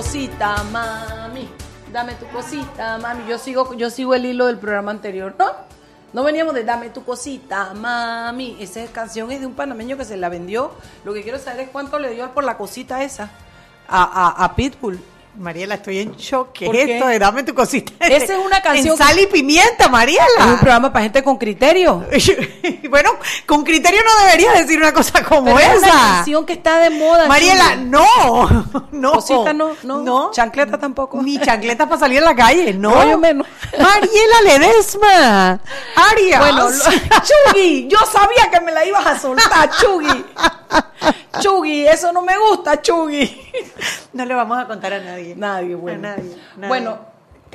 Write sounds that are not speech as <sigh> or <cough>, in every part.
Cosita, mami. Dame tu cosita, mami. Yo sigo, yo sigo el hilo del programa anterior, ¿no? No veníamos de Dame tu cosita, mami. Esa canción es de un panameño que se la vendió. Lo que quiero saber es cuánto le dio por la cosita esa a, a, Pitbull. Mariela, estoy en shock. ¿Qué ¿Por es qué? esto de dame tu cosita? Esa es una canción En sal y pimienta, Es un Mariela. programa para gente con criterio. <laughs> bueno, con criterio no deberías decir una cosa como Pero es una esa. canción que está de moda. Mariela, Chuli. no. <laughs> No. Cosita no, no. Chancleta tampoco. Ni chancletas para salir a la calle, <laughs> no. Rollo menos. Mariela Ledesma. Arias. Bueno, Chugui, yo sabía que me la ibas a soltar, Chugui. <laughs> Chugui, eso no me gusta, Chugui. <laughs> no le vamos a contar a nadie. Nadie, bueno. A nadie, nadie. Bueno,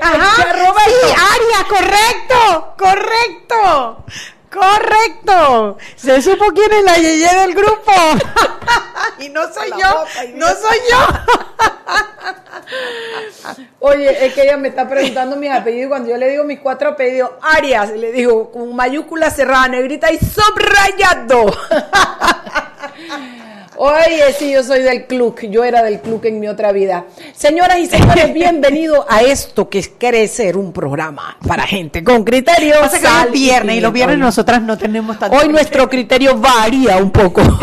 Ajá, Roberto. sí, Arias, correcto, correcto, correcto. Se supo quién es la yeye del grupo. <laughs> y no soy La yo, boca, no soy yo. Oye, es que ella me está preguntando mis apellidos. Cuando yo le digo mis cuatro apellidos, Arias, le digo con mayúscula cerrada, negrita y subrayado. Oye, sí, yo soy del club. Yo era del club en mi otra vida. Señoras y señores, <laughs> bienvenido a esto que quiere ser un programa para gente con criterio. Pasa que hoy sal es viernes y los viernes Hoy- nosotras no tenemos tanto. Hoy nuestro criterio varía un poco. <laughs>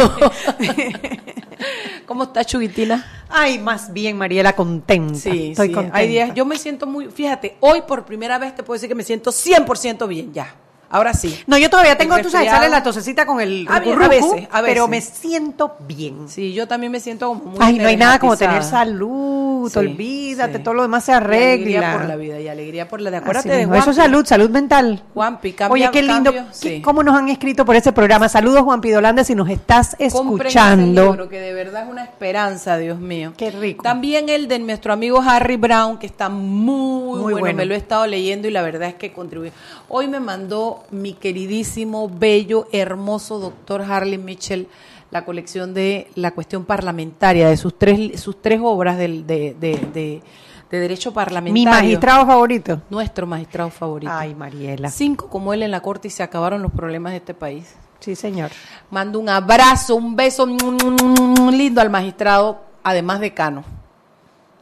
¿Cómo está Chuguitina? Ay, más bien, Mariela, contenta. Sí, Estoy sí. contenta. Hay días, yo me siento muy, fíjate, hoy por primera vez te puedo decir que me siento 100% bien ya. Ahora sí. No, yo todavía tengo, tú sabes, sale la tosecita con el A a veces, a pero veces. me siento bien. Sí, yo también me siento como muy Ay, no hay nada como tener salud, Sí, olvídate, sí. todo lo demás se Y Alegría arregla. por la vida y alegría por la de acuérdate de mismo. Eso es Juanpi. salud, salud mental. Juanpi, cambia- Oye, qué lindo. cambio, qué- sí. ¿Cómo nos han escrito por ese programa? Saludos, Juan Pidolanda, si nos estás Compren ese escuchando. libro, que de verdad es una esperanza, Dios mío. Qué rico. También el de nuestro amigo Harry Brown, que está muy, Muy bueno. bueno. Me lo he estado leyendo y la verdad es que contribuye. Hoy me mandó mi queridísimo, bello, hermoso doctor Harley Mitchell la colección de la cuestión parlamentaria, de sus tres, sus tres obras del- de, de, de- de derecho parlamentario. Mi magistrado favorito. Nuestro magistrado favorito. Ay, Mariela. Cinco como él en la corte y se acabaron los problemas de este país. Sí, señor. Mando un abrazo, un beso mm, lindo al magistrado, además decano.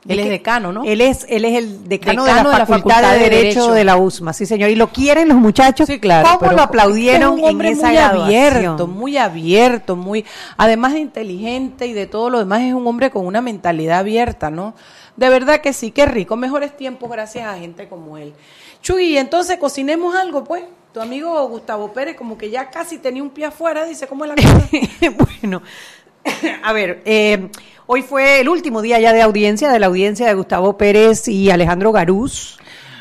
Él es que- decano, ¿no? Él es, él es el decano, Decano de la Facultad, de, Derecho, de la USMA, sí señor. Y lo quieren los muchachos. Sí, claro. ¿Cómo pero lo aplaudieron es un hombre en esa muy graduación? abierto, muy abierto, muy, además de inteligente y de todo lo demás, es un hombre con una mentalidad abierta, ¿no? De verdad que sí, qué rico. Mejores tiempos gracias a gente como él. Chuy, entonces cocinemos algo, pues. Tu amigo Gustavo Pérez, como que ya casi tenía un pie afuera, dice, ¿cómo es la cosa? <laughs> bueno, <coughs> a ver, eh, hoy fue el último día ya de audiencia, de la audiencia de Gustavo Pérez y Alejandro Garús.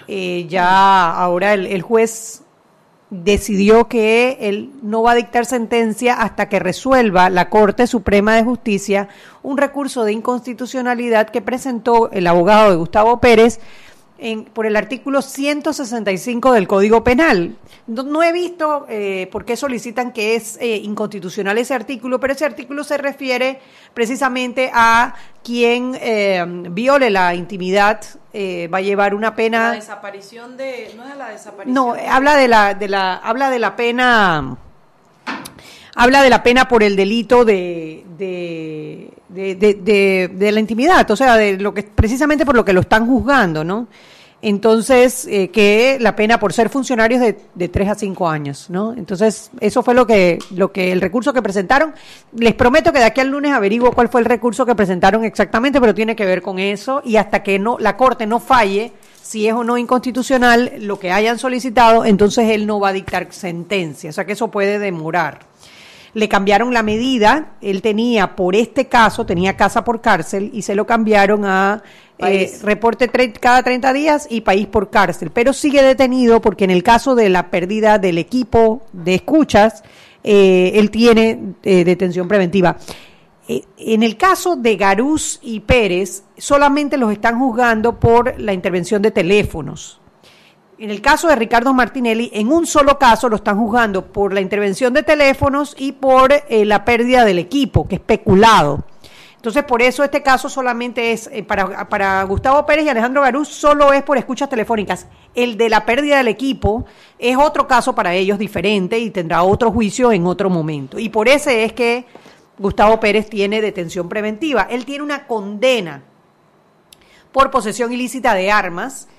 Eh, ya ahora el, el juez decidió que él no va a dictar sentencia hasta que resuelva la Corte Suprema de Justicia un recurso de inconstitucionalidad que presentó el abogado de Gustavo Pérez en- por el artículo 165 del Código Penal. No, no he visto eh, por qué solicitan que es eh, inconstitucional ese artículo, pero ese artículo se refiere precisamente a quien eh, viole la intimidad, eh, va a llevar una La pena. desaparición de, no es la desaparición. No, habla de la, de la, habla de la pena, habla de la pena por el delito de, de, de, de- de- la intimidad, o sea, de lo que precisamente por lo que lo están juzgando, ¿no? Entonces, eh, que la pena por ser funcionarios de, de 3 a 5 años, ¿no? Entonces, eso fue lo que, lo que, el recurso que presentaron. Les prometo que de aquí al lunes averiguo cuál fue el recurso que presentaron exactamente, pero tiene que ver con eso, y hasta que no, la Corte no falle, si es o no inconstitucional lo que hayan solicitado, entonces él no va a dictar sentencia, o sea que eso puede demorar. Le cambiaron la medida. Él tenía, por este caso, tenía casa por cárcel y se lo cambiaron a eh, reporte tre- cada 30 días y país por cárcel. Pero sigue detenido porque en el caso de la pérdida del equipo de escuchas, eh, él tiene eh, detención preventiva. Eh, En el caso de Garús y Pérez, solamente los están juzgando por la intervención de teléfonos. En el caso de Ricardo Martinelli, en un solo caso lo están juzgando por la intervención de teléfonos y por eh, la pérdida del equipo, que es peculado. Entonces, por eso este caso solamente es, eh, para, para Gustavo Pérez y Alejandro Garús, solo es por escuchas telefónicas. El de la pérdida del equipo es otro caso para ellos diferente y tendrá otro juicio en otro momento. Y por ese es que Gustavo Pérez tiene detención preventiva. Él tiene una condena por posesión ilícita de armas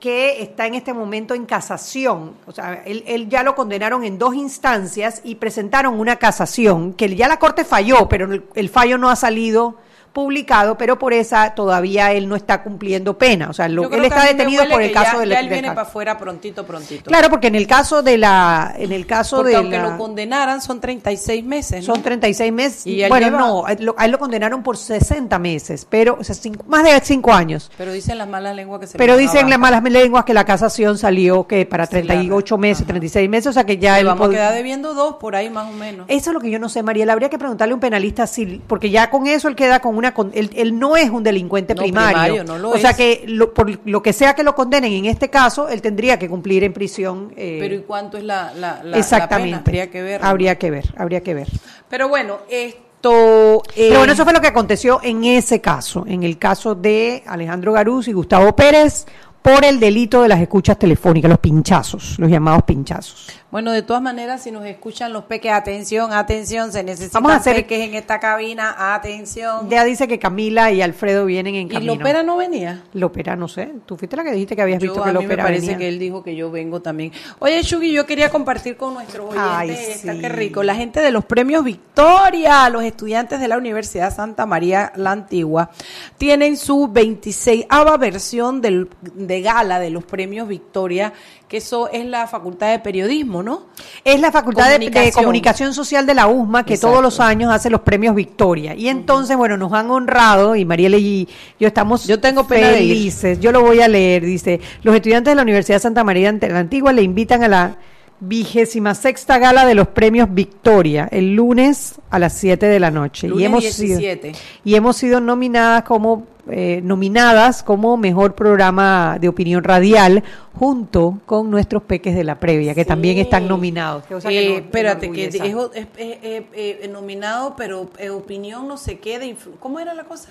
que está en este momento en casación. O sea, él, él ya lo condenaron en dos instancias y presentaron una casación, que ya la Corte falló, pero el, el fallo no ha salido publicado, pero por esa todavía él no está cumpliendo pena. O sea, lo- él está detenido por el caso ya, del ya él viene para afuera prontito, prontito. Claro, porque en el caso de la, en el caso Porque de aunque la- lo condenaran son 36 meses, ¿no? son 36 meses. Y bueno, lleva- no, a él lo- a él lo condenaron por 60 meses, pero o sea, cinco- más de 5 años. Pero dicen las malas lenguas que se Pero dicen las malas lenguas que la casación salió que para Se la- 38 meses, ajá. 36 meses, o sea que ya él vamos a quedar debiendo dos por ahí más o menos. Eso es lo que yo no sé, Mariela. Habría que preguntarle a un penalista si, porque ya con eso él queda con una, él, él no es un delincuente No, primario. primario, no lo o sea es. que lo- por lo que sea que lo condenen en este caso, él tendría que cumplir en prisión. eh, Pero ¿y cuánto es la, la, la- la exactamente. pena? Habría que ver. Habría que ver, habría que ver. Pero bueno, esto... eh, Pero bueno, eso fue lo que aconteció en ese caso, en el caso de Alejandro Garús y Gustavo Pérez, por el delito de las escuchas telefónicas, los pinchazos, los llamados pinchazos. Bueno, de todas maneras, si nos escuchan los peques, atención, atención, se necesitan Vamos a hacer- peques en esta cabina, atención. Ya dice que Camila y Alfredo vienen en ¿Y camino. Lopera no venía? Lopera, no sé. Tú fuiste la que dijiste que habías Yo, visto a que mí me parece venía. que él dijo que yo vengo también. Oye, Shugi, yo quería compartir con nuestros oyentes, Ay, esta, sí. qué rico, la gente de los premios Victoria, los estudiantes de la Universidad Santa María la Antigua, tienen su 26 versión del, de gala de los premios Victoria, que eso es la Facultad de Periodismo, ¿no? Es la Facultad de- de, Comunicación. Social de la USMA que Exacto. todos los años hace los premios Victoria. Y entonces, bueno, nos han honrado y Mariela y yo estamos Yo tengo pena de ir. felices. Yo lo voy a leer. Dice, los estudiantes de la Universidad Santa María de la Antigua le invitan a la vigésima sexta gala de los premios Victoria el lunes a las 7 de la noche. Lunes y hemos 17. sido y hemos sido nominadas como eh, nominadas como mejor programa de opinión radial junto con nuestros peques de la previa que Sí. también están nominados. O sea que Eh, espérate, que es, es- es- es- es nominado, pero eh, opinión no de influ- ¿Cómo era la cosa?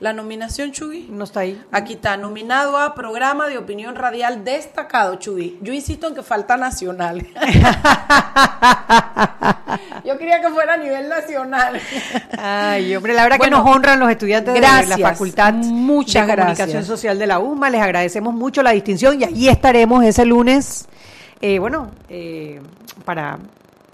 La nominación, Chugui. no está ahí. Aquí está, nominado a programa de opinión radial destacado, Chugui. Yo insisto en que falta nacional. <laughs> Yo quería que fuera a nivel nacional. Ay, hombre, la verdad Bueno, que nos honran los estudiantes de la Facultad muchas de Comunicación gracias. Social de la UMA. Les agradecemos mucho la distinción y allí estaremos ese lunes, eh, bueno, eh, para,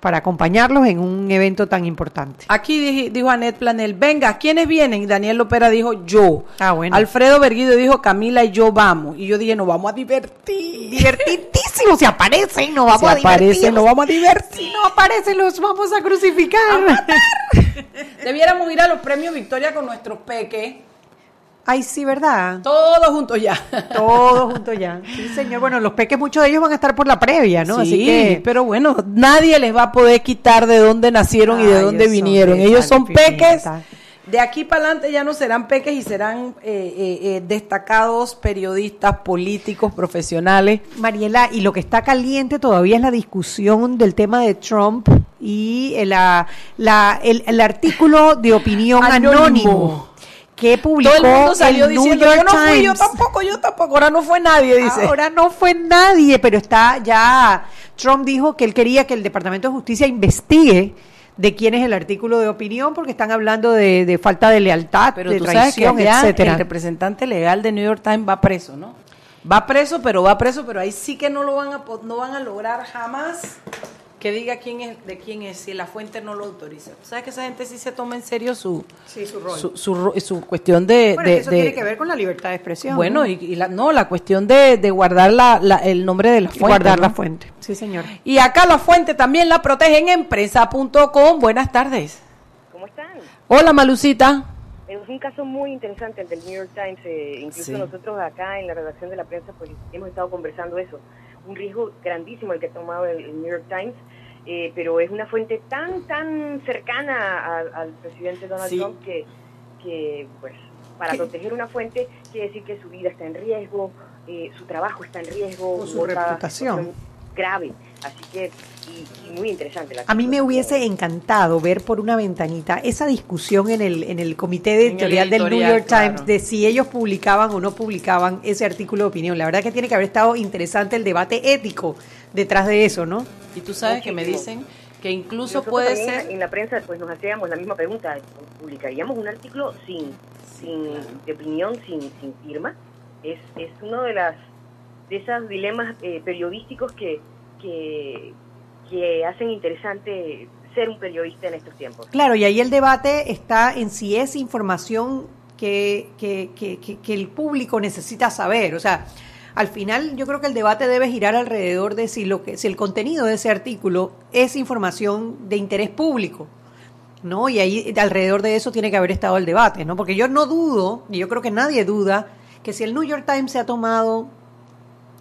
para acompañarlos en un evento tan importante. Aquí dije- dijo Anet Planel, venga, ¿quiénes vienen? Y Daniel Lopera dijo, yo. Ah, bueno. Alfredo Berguido dijo, Camila y yo vamos. Y yo dije, nos vamos a divertir. Divertidísimo, si aparecen, nos vamos a aparecen, divertir. nos vamos a divertir. Si no aparecen, los vamos a crucificar. <laughs> Debiéramos ir a los premios Victoria con nuestros peques, Ay, sí, ¿verdad? todos juntos ya. <laughs> Todos juntos ya. Sí, señor. Bueno, los peques, muchos de ellos van a estar por la previa, ¿no? Sí, Así que. pero bueno, nadie les va a poder quitar de dónde nacieron y de dónde vinieron. Ellos son peques. De aquí para adelante ya no serán peques y serán eh, eh, eh, destacados periodistas, políticos, profesionales. Mariela, y lo que está caliente todavía es la discusión del tema de Trump y el, la- la- el, el artículo de opinión Anónimo. anónimo, que publicó Todo el mundo salió el New diciendo, York yo no fui, yo tampoco, yo tampoco, ahora no fue nadie, dice. Ahora no fue nadie, pero está ya. Trump dijo que él quería que el Departamento de Justicia investigue de quién es el artículo de opinión, porque están hablando de, de falta de lealtad, Pero de tú sabes que traición, allá etcétera. el representante legal de New York Times va preso, ¿no? Va preso, pero va preso, pero ahí sí que no lo van a no van a lograr jamás que diga quién es, de quién es, si la fuente no lo autoriza. ¿Sabes que esa gente sí se toma en serio su, Sí, su rol. su, su su cuestión de... Bueno, de- eso de- tiene que ver con la libertad de expresión. Bueno, ¿no? y, y la, no, la cuestión de, de guardar la, la- el nombre de la fuente. guardar ¿no? la fuente. Sí, señor. Y acá la fuente también la protegen en prensa.com. Buenas tardes. ¿Cómo están? Hola, Malucita. Es un caso muy interesante el del New York Times. eh, incluso Sí. nosotros acá en la redacción de la prensa pues hemos estado conversando eso. Un riesgo grandísimo el que ha tomado el, el New York Times, eh, pero es una fuente tan, tan cercana al, al presidente Donald Sí. Trump que, que, pues, para ¿Qué? proteger una fuente quiere decir que su vida está en riesgo, eh, su trabajo está en riesgo, O su reputación. grave. Así que, y, y muy interesante. La A mí me hubiese encantado ver por una ventanita esa discusión en el, en el comité de En el editorial del New York Times de si ellos publicaban o no publicaban ese artículo de opinión. La verdad que tiene que haber estado interesante el debate ético detrás de eso, ¿no? Y tú sabes que me dicen que incluso Nosotros puede ser... En la prensa pues nos hacíamos la misma pregunta, publicaríamos un artículo sin, sin de opinión, sin, sin firma. Es, es uno de las de esos dilemas eh, periodísticos que, que, que hacen interesante ser un periodista en estos tiempos. Claro, y ahí el debate está en si es información que, que, que, que- que el público necesita saber. O sea, al final yo creo que el debate debe girar alrededor de si, lo que, si el contenido de ese artículo es información de interés público. ¿no? Y ahí alrededor de eso tiene que haber estado el debate, ¿no? Porque yo no dudo, y yo creo que nadie duda, que si el New York Times se ha tomado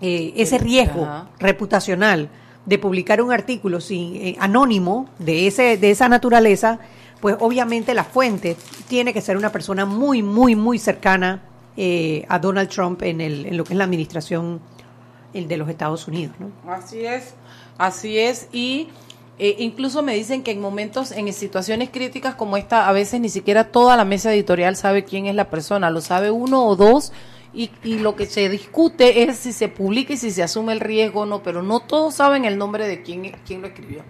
eh, ese riesgo Ajá. reputacional de publicar un artículo sin, eh, anónimo de, ese, de esa naturaleza, pues obviamente la fuente tiene que ser una persona muy, muy, muy cercana eh, a Donald Trump en, el, en lo que es la administración el de los Estados Unidos. ¿no? Así es, así es. Y eh, incluso me dicen que en momentos, en situaciones críticas como esta, a veces ni siquiera toda la mesa editorial sabe quién es la persona, lo sabe uno o dos. Y, y lo que se discute es si se publica y si se asume el riesgo o no, pero no todos saben el nombre de quién, quién lo escribió.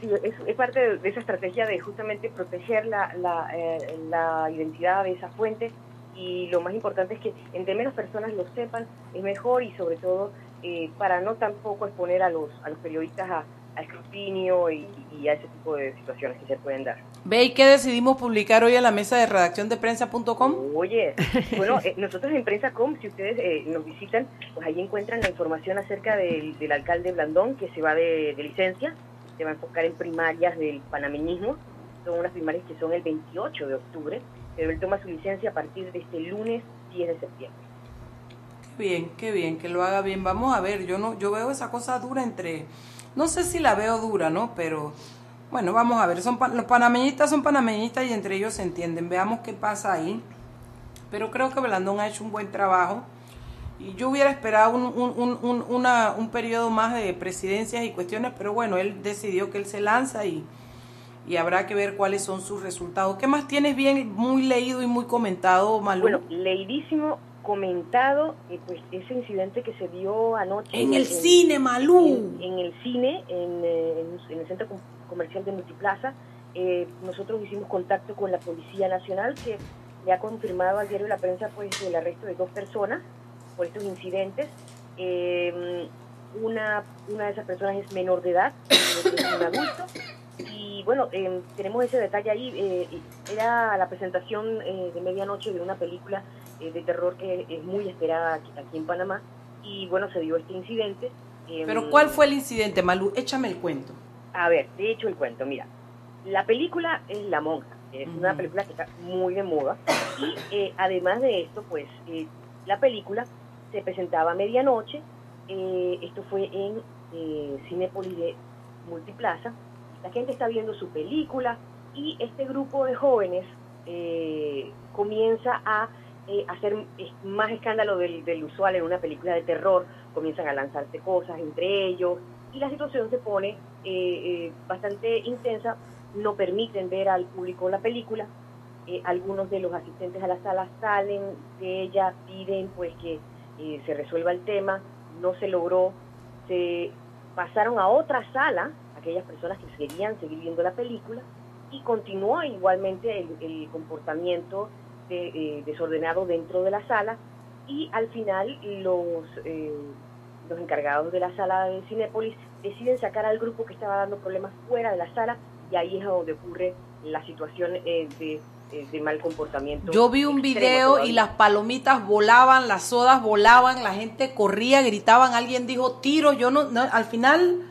Sí, es, parte de, de esa estrategia de justamente proteger la, la, eh, la identidad de esa fuente y lo más importante es que entre menos personas lo sepan es mejor y sobre todo eh, para no tampoco exponer a los, a los periodistas a, a escrutinio y, y a ese tipo de situaciones que se pueden dar. Ve y qué decidimos publicar hoy en la mesa de redacción de prensa.com. Oye, <laughs> bueno, eh, nosotros en Prensa.com, si ustedes eh, nos visitan, pues ahí encuentran la información acerca del, del alcalde Blandón que se va de, de licencia, se va a enfocar en primarias del panameñismo, son unas primarias que son el 28 de octubre, pero él toma su licencia a partir de este lunes 10 de septiembre. Qué bien, qué bien, que lo haga bien. Vamos a ver, yo no, yo veo esa cosa dura entre, no sé si la veo dura, ¿no? Pero bueno, vamos a ver, son los panameñistas son panameñistas y entre ellos se entienden. Veamos qué pasa ahí. Pero creo que Blandón ha hecho un buen trabajo. Y yo hubiera esperado un, un, un, un, periodo más de presidencias y cuestiones, pero bueno, él decidió que él se lanza y, y habrá que ver cuáles son sus resultados. ¿Qué más tienes bien, muy leído y muy comentado, Malú? Bueno, leidísimo, comentado, eh, pues ese incidente que se dio anoche. en el cine, Malú. en, en el cine, en, eh, en- el centro com- comercial de Multiplaza. Eh, nosotros hicimos contacto con la Policía Nacional que le ha confirmado al diario La Prensa pues el arresto de dos personas por estos incidentes. Eh, una, una de esas personas es menor de edad, es un adulto. Y bueno, eh, tenemos ese detalle ahí. eh, era la presentación eh, de medianoche de una película eh, de terror que es muy esperada aquí, aquí en Panamá. Y bueno, se dio este incidente. Eh, Pero ¿cuál fue el incidente, Malú? Échame el cuento. a ver, de hecho el cuento, mira, la película es La Monja, es una película que está muy de moda y eh, además de esto, pues eh, la película se presentaba a medianoche, eh, esto fue en eh, Cinépolis de Multiplaza, la gente está viendo su película y este grupo de jóvenes eh, comienza a eh, hacer es- más escándalo del, del usual en una película de terror, comienzan a lanzarse cosas entre ellos y la situación se pone eh, eh, bastante intensa, no permiten ver al público la película, eh, algunos de los asistentes a la sala salen de ella, piden pues que eh, se resuelva el tema, no se logró, se pasaron a otra sala, aquellas personas que querían seguir viendo la película, y continuó igualmente el comportamiento de, eh, desordenado dentro de la sala, y al final los, eh, los encargados de la sala de Cinépolis deciden sacar al grupo que estaba dando problemas fuera de la sala y ahí es donde ocurre la situación eh, de, de mal comportamiento. Yo vi un video y las palomitas volaban, las sodas volaban, la gente corría, gritaban, alguien dijo tiro, yo no, no, al final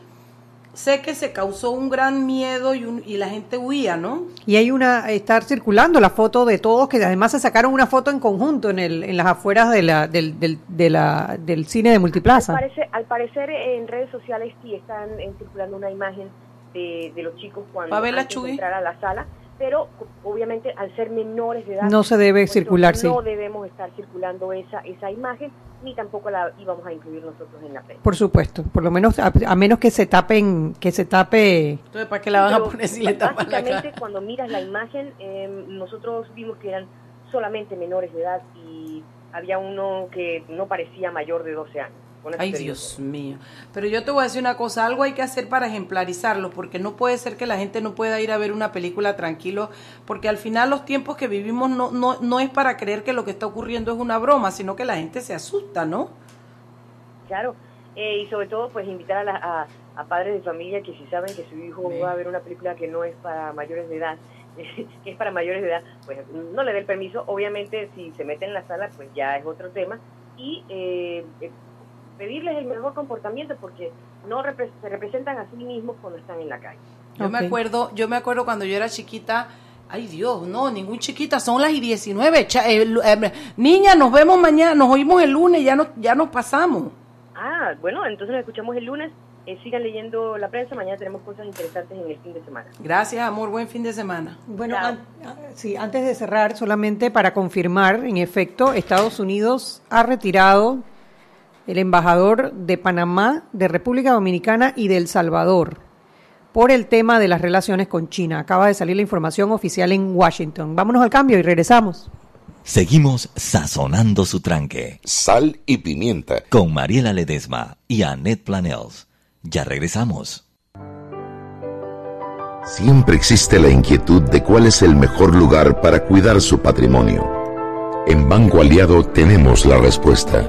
sé que se causó un gran miedo y, un- y la gente huía, ¿no? Y hay una, estar circulando la foto de todos, que además se sacaron una foto en conjunto en, el, en las afueras de la, del, del, de la, del cine de Multiplaza. Al parecer, al parecer en redes sociales sí están eh, circulando una imagen de, de los chicos cuando ¿Va a verla, antes de entrar a la sala, pero obviamente al ser menores de edad No se debe circular, sí. no debemos estar circulando esa esa imagen ni tampoco la íbamos a incluir nosotros en la prensa. Por supuesto, por lo menos, a, a menos que se tapen, que se tape. Entonces, ¿para qué la van a Pero poner si le tapan la básicamente cara? cuando miras la imagen eh, nosotros vimos que eran solamente menores de edad y había uno que no parecía mayor de 12 años. Con Ay, Dios mío. Pero yo te voy a decir una cosa, algo hay que hacer para ejemplarizarlo, porque no puede ser que la gente no pueda ir a ver una película tranquilo, porque al final los tiempos que vivimos no, no, no es para creer que lo que está ocurriendo es una broma, sino que la gente se asusta, ¿no? Claro, eh, y sobre todo pues invitar a, la- a, a padres de familia que si saben que su hijo Sí. va a ver una película que no es para mayores de edad, <laughs> que es para mayores de edad, pues no le dé el permiso. Obviamente si se mete en la sala pues ya es otro tema y eh, eh, pedirles el mejor comportamiento porque no repre- se representan a sí mismos cuando están en la calle. Yo me acuerdo, yo me acuerdo cuando yo era chiquita, ay Dios, no, ningún chiquita, son las y 19. cha- eh, eh, niña, nos vemos mañana, nos oímos el lunes, ya nos, ya nos pasamos. Ah, bueno, entonces nos escuchamos el lunes. Eh, sigan leyendo la prensa, mañana tenemos cosas interesantes en el fin de semana. Gracias, amor, buen fin de semana. Bueno, an- sí, antes de cerrar, solamente para confirmar, en efecto, Estados Unidos ha retirado el embajador de Panamá, de República Dominicana y de El Salvador por el tema de las relaciones con China. Acaba de salir la información oficial en Washington. Vámonos al cambio y regresamos. Seguimos sazonando su tranque Sal y pimienta. con Mariela Ledesma y Annette Planels. Ya regresamos. Siempre existe la inquietud de cuál es el mejor lugar para cuidar su patrimonio. En Banco Aliado tenemos la respuesta.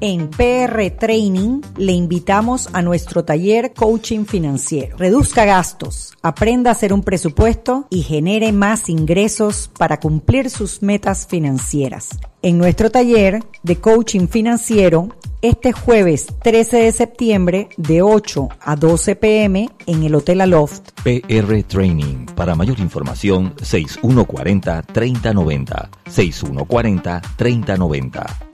En PR Training le invitamos a nuestro taller Coaching Financiero. Reduzca gastos, aprenda a hacer un presupuesto y genere más ingresos para cumplir sus metas financieras. En nuestro taller de Coaching Financiero, este jueves 13 de septiembre de 8 a 12 pm en el Hotel Aloft. PR Training. Para mayor información, 6140-3090. 6140-3090.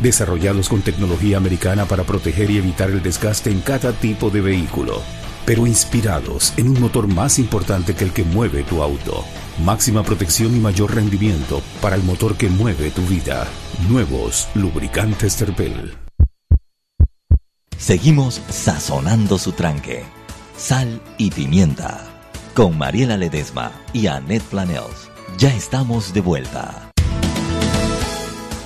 desarrollados con tecnología americana para proteger y evitar el desgaste en cada tipo de vehículo, pero inspirados en un motor más importante que el que mueve tu auto. Máxima protección y mayor rendimiento para el motor que mueve tu vida. Nuevos lubricantes Terpel. Seguimos sazonando su tranque. Sal y pimienta. Con Mariela Ledesma y Annette Planels. Ya estamos de vuelta.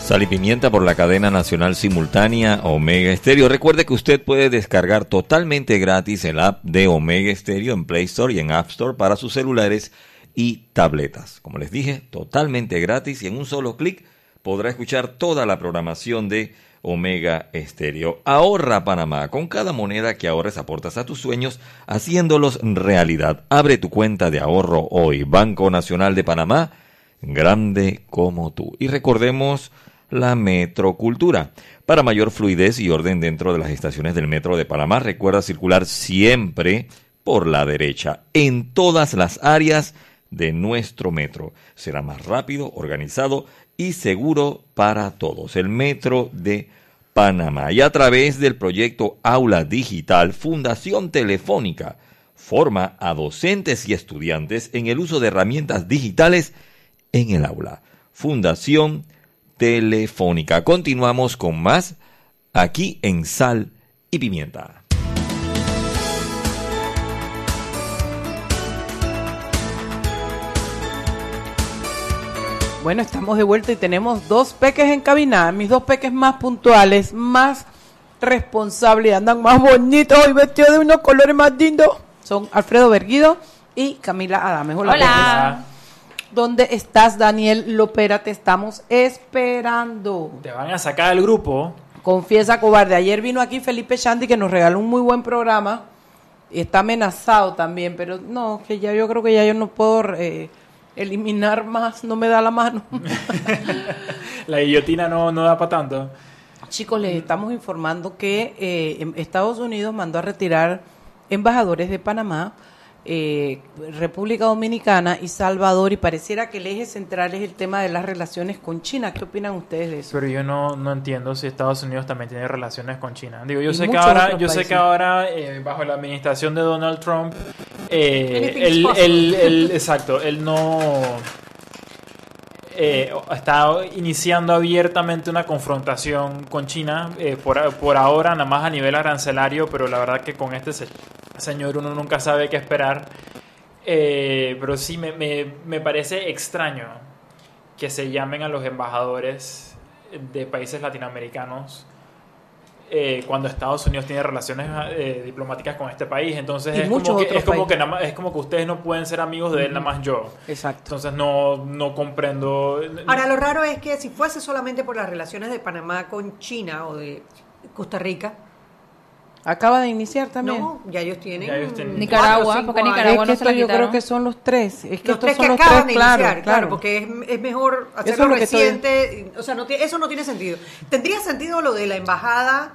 Sal y pimienta por la cadena nacional simultánea Omega Stereo. Recuerde que usted puede descargar totalmente gratis el app de Omega Stereo en Play Store y en App Store para sus celulares y tabletas. Como les dije, totalmente gratis y en un solo clic podrá escuchar toda la programación de Omega Estéreo. Ahorra Panamá. Con cada moneda que ahorres aportas a tus sueños haciéndolos realidad. Abre tu cuenta de ahorro hoy. Banco Nacional de Panamá, grande como tú. Y recordemos la metrocultura. Para mayor fluidez y orden dentro de las estaciones del metro de Panamá, recuerda circular siempre por la derecha en todas las áreas de nuestro metro. Será más rápido, organizado y seguro para todos. El Metro de Panamá. Y a través del proyecto Aula Digital, Fundación Telefónica forma a docentes y estudiantes en el uso de herramientas digitales en el aula. Fundación Telefónica. Continuamos con más aquí en Sal y Pimienta. Bueno, estamos de vuelta y tenemos dos peques en cabina, mis dos peques más puntuales, más responsables, andan más bonitos y vestidos de unos colores más lindos. Son Alfredo Berguido y Camila Adames. Hola. Hola. ¿Dónde estás, Daniel Lopera? Te estamos esperando. Te van a sacar del grupo. Confiesa, cobarde. Ayer vino aquí Felipe Chandy que nos regaló un muy buen programa. Y está amenazado también, pero no, que ya yo creo que ya yo no puedo eh, eliminar más, no me da la mano. <laughs> la guillotina no, no da para tanto. Chicos, les estamos informando que eh, Estados Unidos mandó a retirar embajadores de Panamá, eh, República Dominicana y Salvador y pareciera que el eje central es el tema de las relaciones con China. ¿Qué opinan ustedes de eso? Pero yo no, no entiendo si Estados Unidos también tiene relaciones con China. Digo, yo sé que ahora, yo sé que ahora eh, bajo la administración de Donald Trump, eh, él, exacto, él no eh, está iniciando abiertamente una confrontación con China eh, por, por, ahora, nada más a nivel arancelario, pero la verdad que con este señor uno nunca sabe qué esperar. Eh, pero sí me, me, me parece extraño que se llamen a los embajadores de países latinoamericanos eh, cuando Estados Unidos tiene relaciones eh, diplomáticas con este país. Entonces es como, que, es, como que es como que ustedes no pueden ser amigos de él, nada más yo. Exacto. Entonces no, no comprendo. Ahora, lo raro es que si fuese solamente por las relaciones de Panamá con China o de Costa Rica, Acaba de iniciar también. No, ya ellos tienen. Nicaragua, porque Nicaragua es que no se yo creo que son los tres. Es que los tres son que los acaban tres, de claro, iniciar, claro, porque es, es mejor hacerlo Eso es reciente. O sea, no, eso no tiene sentido. Tendría sentido lo de la embajada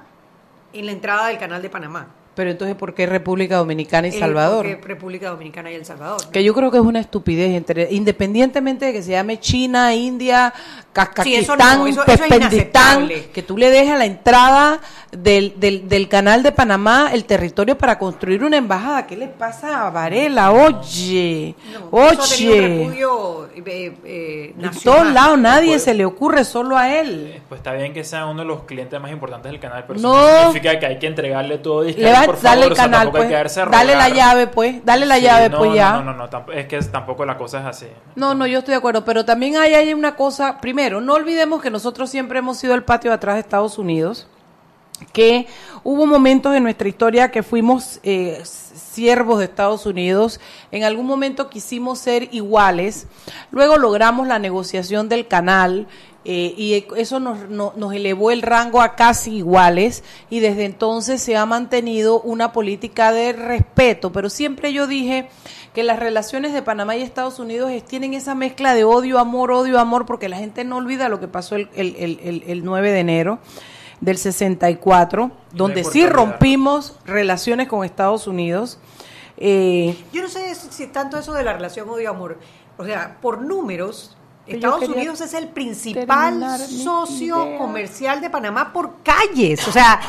en la entrada del canal de Panamá. Pero entonces, ¿por qué República Dominicana y Eh, Salvador? porque República Dominicana y El Salvador. ¿no? Que yo creo que es una estupidez, entre, independientemente de que se llame China, India, Sí, Kazajistán, no, inaceptable. que tú le dejes a la entrada del, del, del canal de Panamá el territorio para construir una embajada. ¿Qué le pasa a Varela? Oye, No, eso ha tenido un oye. repudio, eh, eh, En todos lados nadie se le ocurre, solo a él. Pues está bien que sea uno de los clientes más importantes del canal, pero eso No. significa que hay que entregarle todo. Favor, dale el o sea, canal, hay pues. que darse a Dale la llave, pues. Dale la Sí, llave, no, pues no, ya. No, no, no, es que tampoco la cosa es así. No, no, yo estoy de acuerdo, pero también hay, hay una cosa, primero, no olvidemos que nosotros siempre hemos sido el patio de atrás de Estados Unidos, que hubo momentos en nuestra historia que fuimos eh, siervos de Estados Unidos, en algún momento quisimos ser iguales, luego logramos la negociación del canal. Eh, y eso nos, no- nos elevó el rango a casi iguales y desde entonces se ha mantenido una política de respeto, pero siempre yo dije que las relaciones de Panamá y Estados Unidos es- tienen esa mezcla de odio, amor, odio, amor, porque la gente no olvida lo que pasó el, el, el, el- el 9 de enero del 64, donde sí rompimos relaciones con Estados Unidos. Eh, Yo no sé si, tanto eso de la relación odio-amor. o sea, por números, Estados Unidos es el principal socio comercial de Panamá por calles. O sea,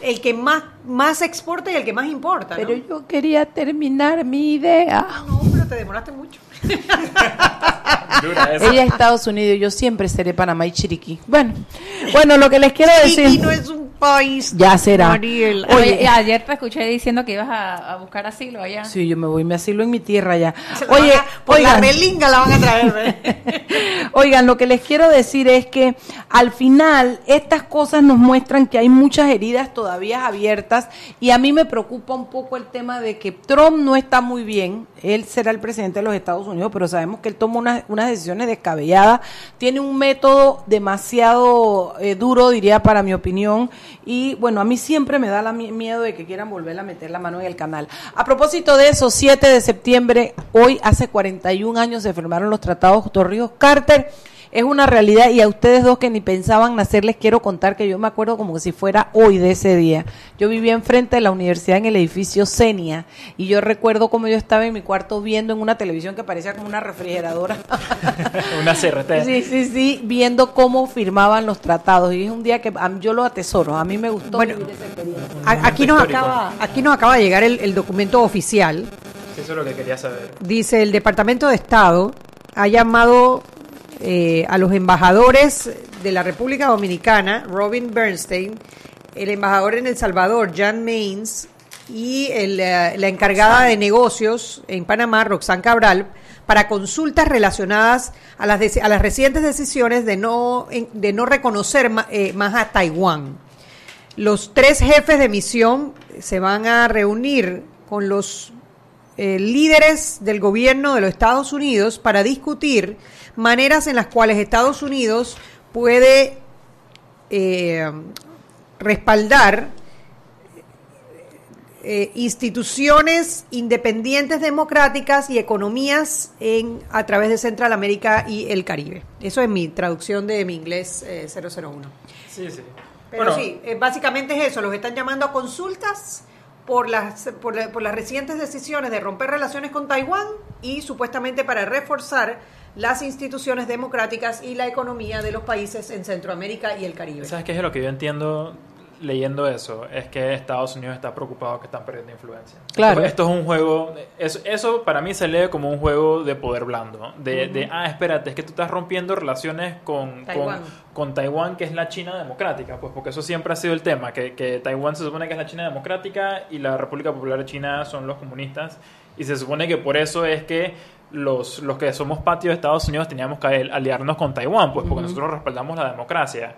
el que más, más exporta y el que más importa. ¿no? Pero yo quería terminar mi idea. No, pero te demoraste mucho. <laughs> Ella es Estados Unidos, yo siempre seré Panamá y Chiriquí. Bueno, bueno, lo que les quiero decir. Chiriquí no es un país. Ya será. Mariel. Oye, Oye, ayer te escuché diciendo que ibas a, a buscar asilo allá. sí, yo me voy, me asilo en mi tierra. Se la Oye, a- por la oigan, relinga la van a traer. ¿ve? <laughs> Oigan, lo que les quiero decir es que al final estas cosas nos muestran que hay muchas heridas todavía abiertas y a mí me preocupa un poco el tema de que Trump no está muy bien, él será el presidente de los Estados Unidos, pero sabemos que él toma unas, unas decisiones descabelladas, tiene un método demasiado eh, duro, diría para mi opinión, y bueno, a mí siempre me da la mi- miedo de que quieran volver a meter la mano en el canal. A propósito de eso, 7 de septiembre, hoy hace 41 años se firmaron los tratados Torrijos-Carter. Es una realidad y a ustedes dos que ni pensaban nacer les quiero contar que yo me acuerdo como si fuera hoy de ese día. Yo vivía enfrente de la universidad en el edificio Senia y yo recuerdo como yo estaba en mi cuarto viendo en una televisión que parecía como una refrigeradora. <laughs> Una CRT. <laughs> Sí, sí, sí, viendo cómo firmaban los tratados. Y es un día que yo lo atesoro. A mí me gustó Bueno, vivir esa experiencia. A- Aquí nos, acaba, aquí nos acaba de llegar el, el documento oficial. Sí, Eso es lo que quería saber. Dice el Departamento de Estado ha llamado eh, a los embajadores de la República Dominicana, Robin Bernstein, el embajador en El Salvador, Jan Mains, y eh, la encargada de negocios en Panamá, Roxanne Cabral, para consultas relacionadas a las, a las recientes decisiones de no, de no reconocer eh, más a Taiwán. Los tres jefes de misión se van a reunir con los eh, líderes del gobierno de los Estados Unidos para discutir maneras en las cuales Estados Unidos puede eh, respaldar eh, instituciones independientes democráticas y economías en a través de Centroamérica y el Caribe. Eso es mi traducción de mi inglés eh, 001. Sí, sí. Pero Bueno, sí, eh, básicamente es eso, los están llamando a consultas por las, por, por las recientes decisiones de romper relaciones con Taiwán y supuestamente para reforzar las instituciones democráticas y la economía de los países en Centroamérica y el Caribe. ¿Sabes qué es lo que yo entiendo leyendo eso? Es que Estados Unidos está preocupado que están perdiendo influencia. Claro. Esto, esto es un juego, eso, eso para mí se lee como un juego de poder blando. De, de, ah, espérate, es que tú estás rompiendo relaciones con Taiwán. con, con Taiwán, que es la China democrática. Pues porque eso siempre ha sido el tema, que, que Taiwán se supone que es la China democrática y la República Popular de China son los comunistas. Y se supone que por eso es que los, los que somos patio de Estados Unidos teníamos que aliarnos con Taiwán, pues porque nosotros respaldamos la democracia.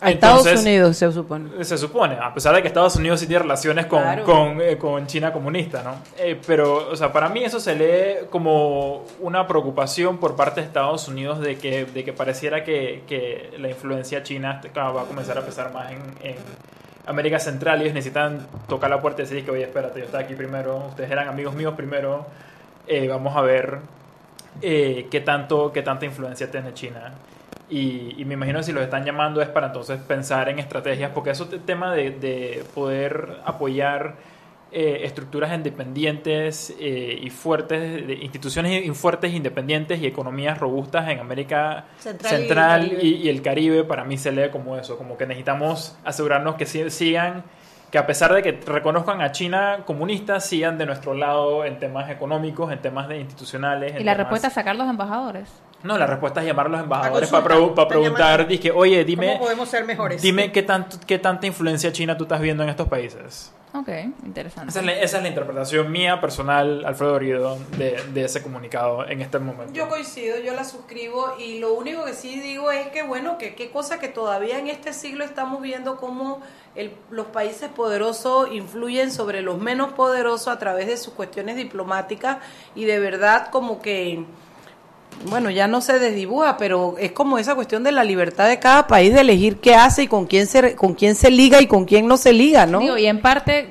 A Estados Entonces, Unidos se supone. se supone, a pesar de que Estados Unidos sí tiene relaciones con, Claro. con, eh, con China comunista, ¿no? Eh, pero, o sea, para mí eso se lee como una preocupación por parte de Estados Unidos de que, de que pareciera que, que la influencia china va a comenzar a pesar más en, en América Central y ellos necesitan tocar la puerta y decir que, oye, espérate, yo estaba aquí primero, ustedes eran amigos míos primero, eh, vamos a ver eh, qué, tanto, qué tanta influencia tiene China. Y, y me imagino que si los están llamando es para entonces pensar en estrategias, porque eso es tema de, de poder apoyar eh, estructuras independientes eh, y fuertes, de instituciones in- fuertes, independientes y economías robustas en América Central y el Caribe. y, y el Caribe, para mí se lee como eso, como que necesitamos asegurarnos que si- sigan, que a pesar de que reconozcan a China comunista, sigan de nuestro lado en temas económicos, en temas de institucionales. Y en la temas- respuesta es sacar los embajadores. no, la respuesta es llamar a los embajadores para, para preguntar, dije, oye, dime, ¿Cómo podemos ser mejores? dime qué, tanto, qué tanta influencia china tú estás viendo en estos países. Ok, interesante. Esa es la, esa es la interpretación mía, personal, Alfredo Orido, de, de ese comunicado en este momento. Yo coincido, yo la suscribo y lo único que sí digo es que bueno, que qué cosa que todavía en este siglo estamos viendo cómo el- los países poderosos influyen sobre los menos poderosos a través de sus cuestiones diplomáticas y de verdad como que bueno, ya no se desdibuja, pero es como esa cuestión de la libertad de cada país de elegir qué hace y con quién se con quién se liga y con quién no se liga, ¿no? Digo, y en parte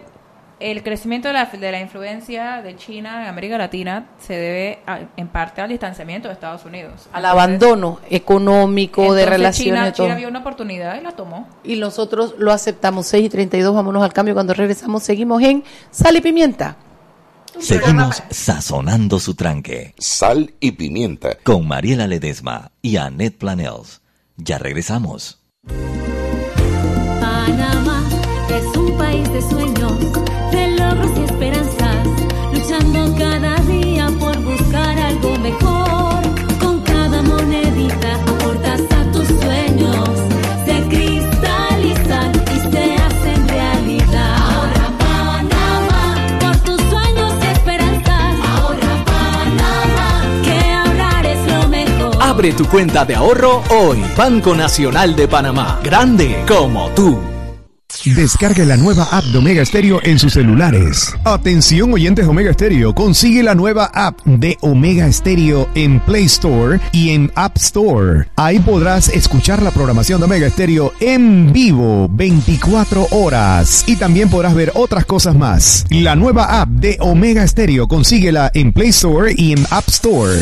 el crecimiento de la, de la influencia de China en América Latina se debe a- en parte al distanciamiento de Estados Unidos. Al abandono económico, de relaciones, China, todo. China vio una oportunidad y la tomó. y nosotros lo aceptamos. 6 y 32, vámonos al cambio. Cuando regresamos, seguimos en Sal y Pimienta. Seguimos sazonando su tranque. Sal y pimienta. Con Mariela Ledesma y Annette Planels. Ya regresamos. Panamá es un país de sueños, Tu cuenta de ahorro hoy. Banco Nacional de Panamá. Grande como tú. Descargue la nueva app de Omega Stereo en sus celulares. Atención oyentes Omega Stereo, consigue la nueva app de Omega Stereo en Play Store y en App Store. Ahí podrás escuchar la programación de Omega Stereo en vivo 24 horas y también podrás ver otras cosas más. La nueva app de Omega Stereo, consíguela en Play Store y en App Store.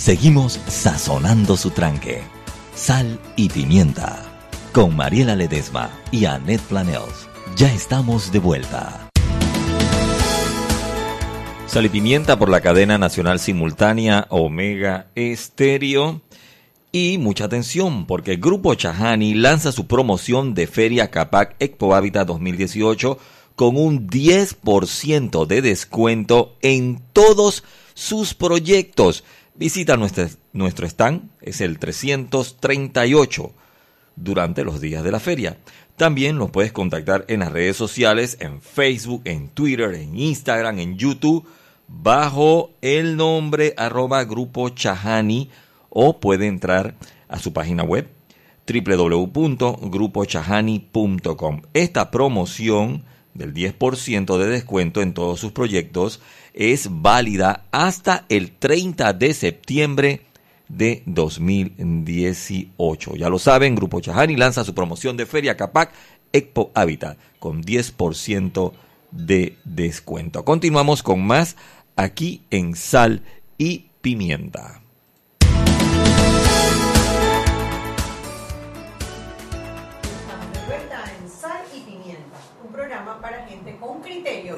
Seguimos sazonando su tranque. Sal y pimienta. Con Mariela Ledesma y Annette Planels. Ya estamos de vuelta. Sal y pimienta por la cadena nacional simultánea Omega Estéreo. Y mucha atención, porque el Grupo Chahani lanza su promoción de Feria Capac Expo Habitat 2018 con un 10% de descuento en todos sus proyectos. Visita nuestro, stand, es el 338, durante los días de la feria. También los puedes contactar en las redes sociales, en Facebook, en Twitter, en Instagram, en YouTube, bajo el nombre arroba Grupo Chahani o puede entrar a su página web www.grupochahani.com. Esta promoción del 10% de descuento en todos sus proyectos es válida hasta el 30 de septiembre de 2018. Ya lo saben, Grupo Chahani lanza su promoción de Feria Capac Expo Habitat con 10% de descuento. Continuamos con más aquí en Sal y Pimienta.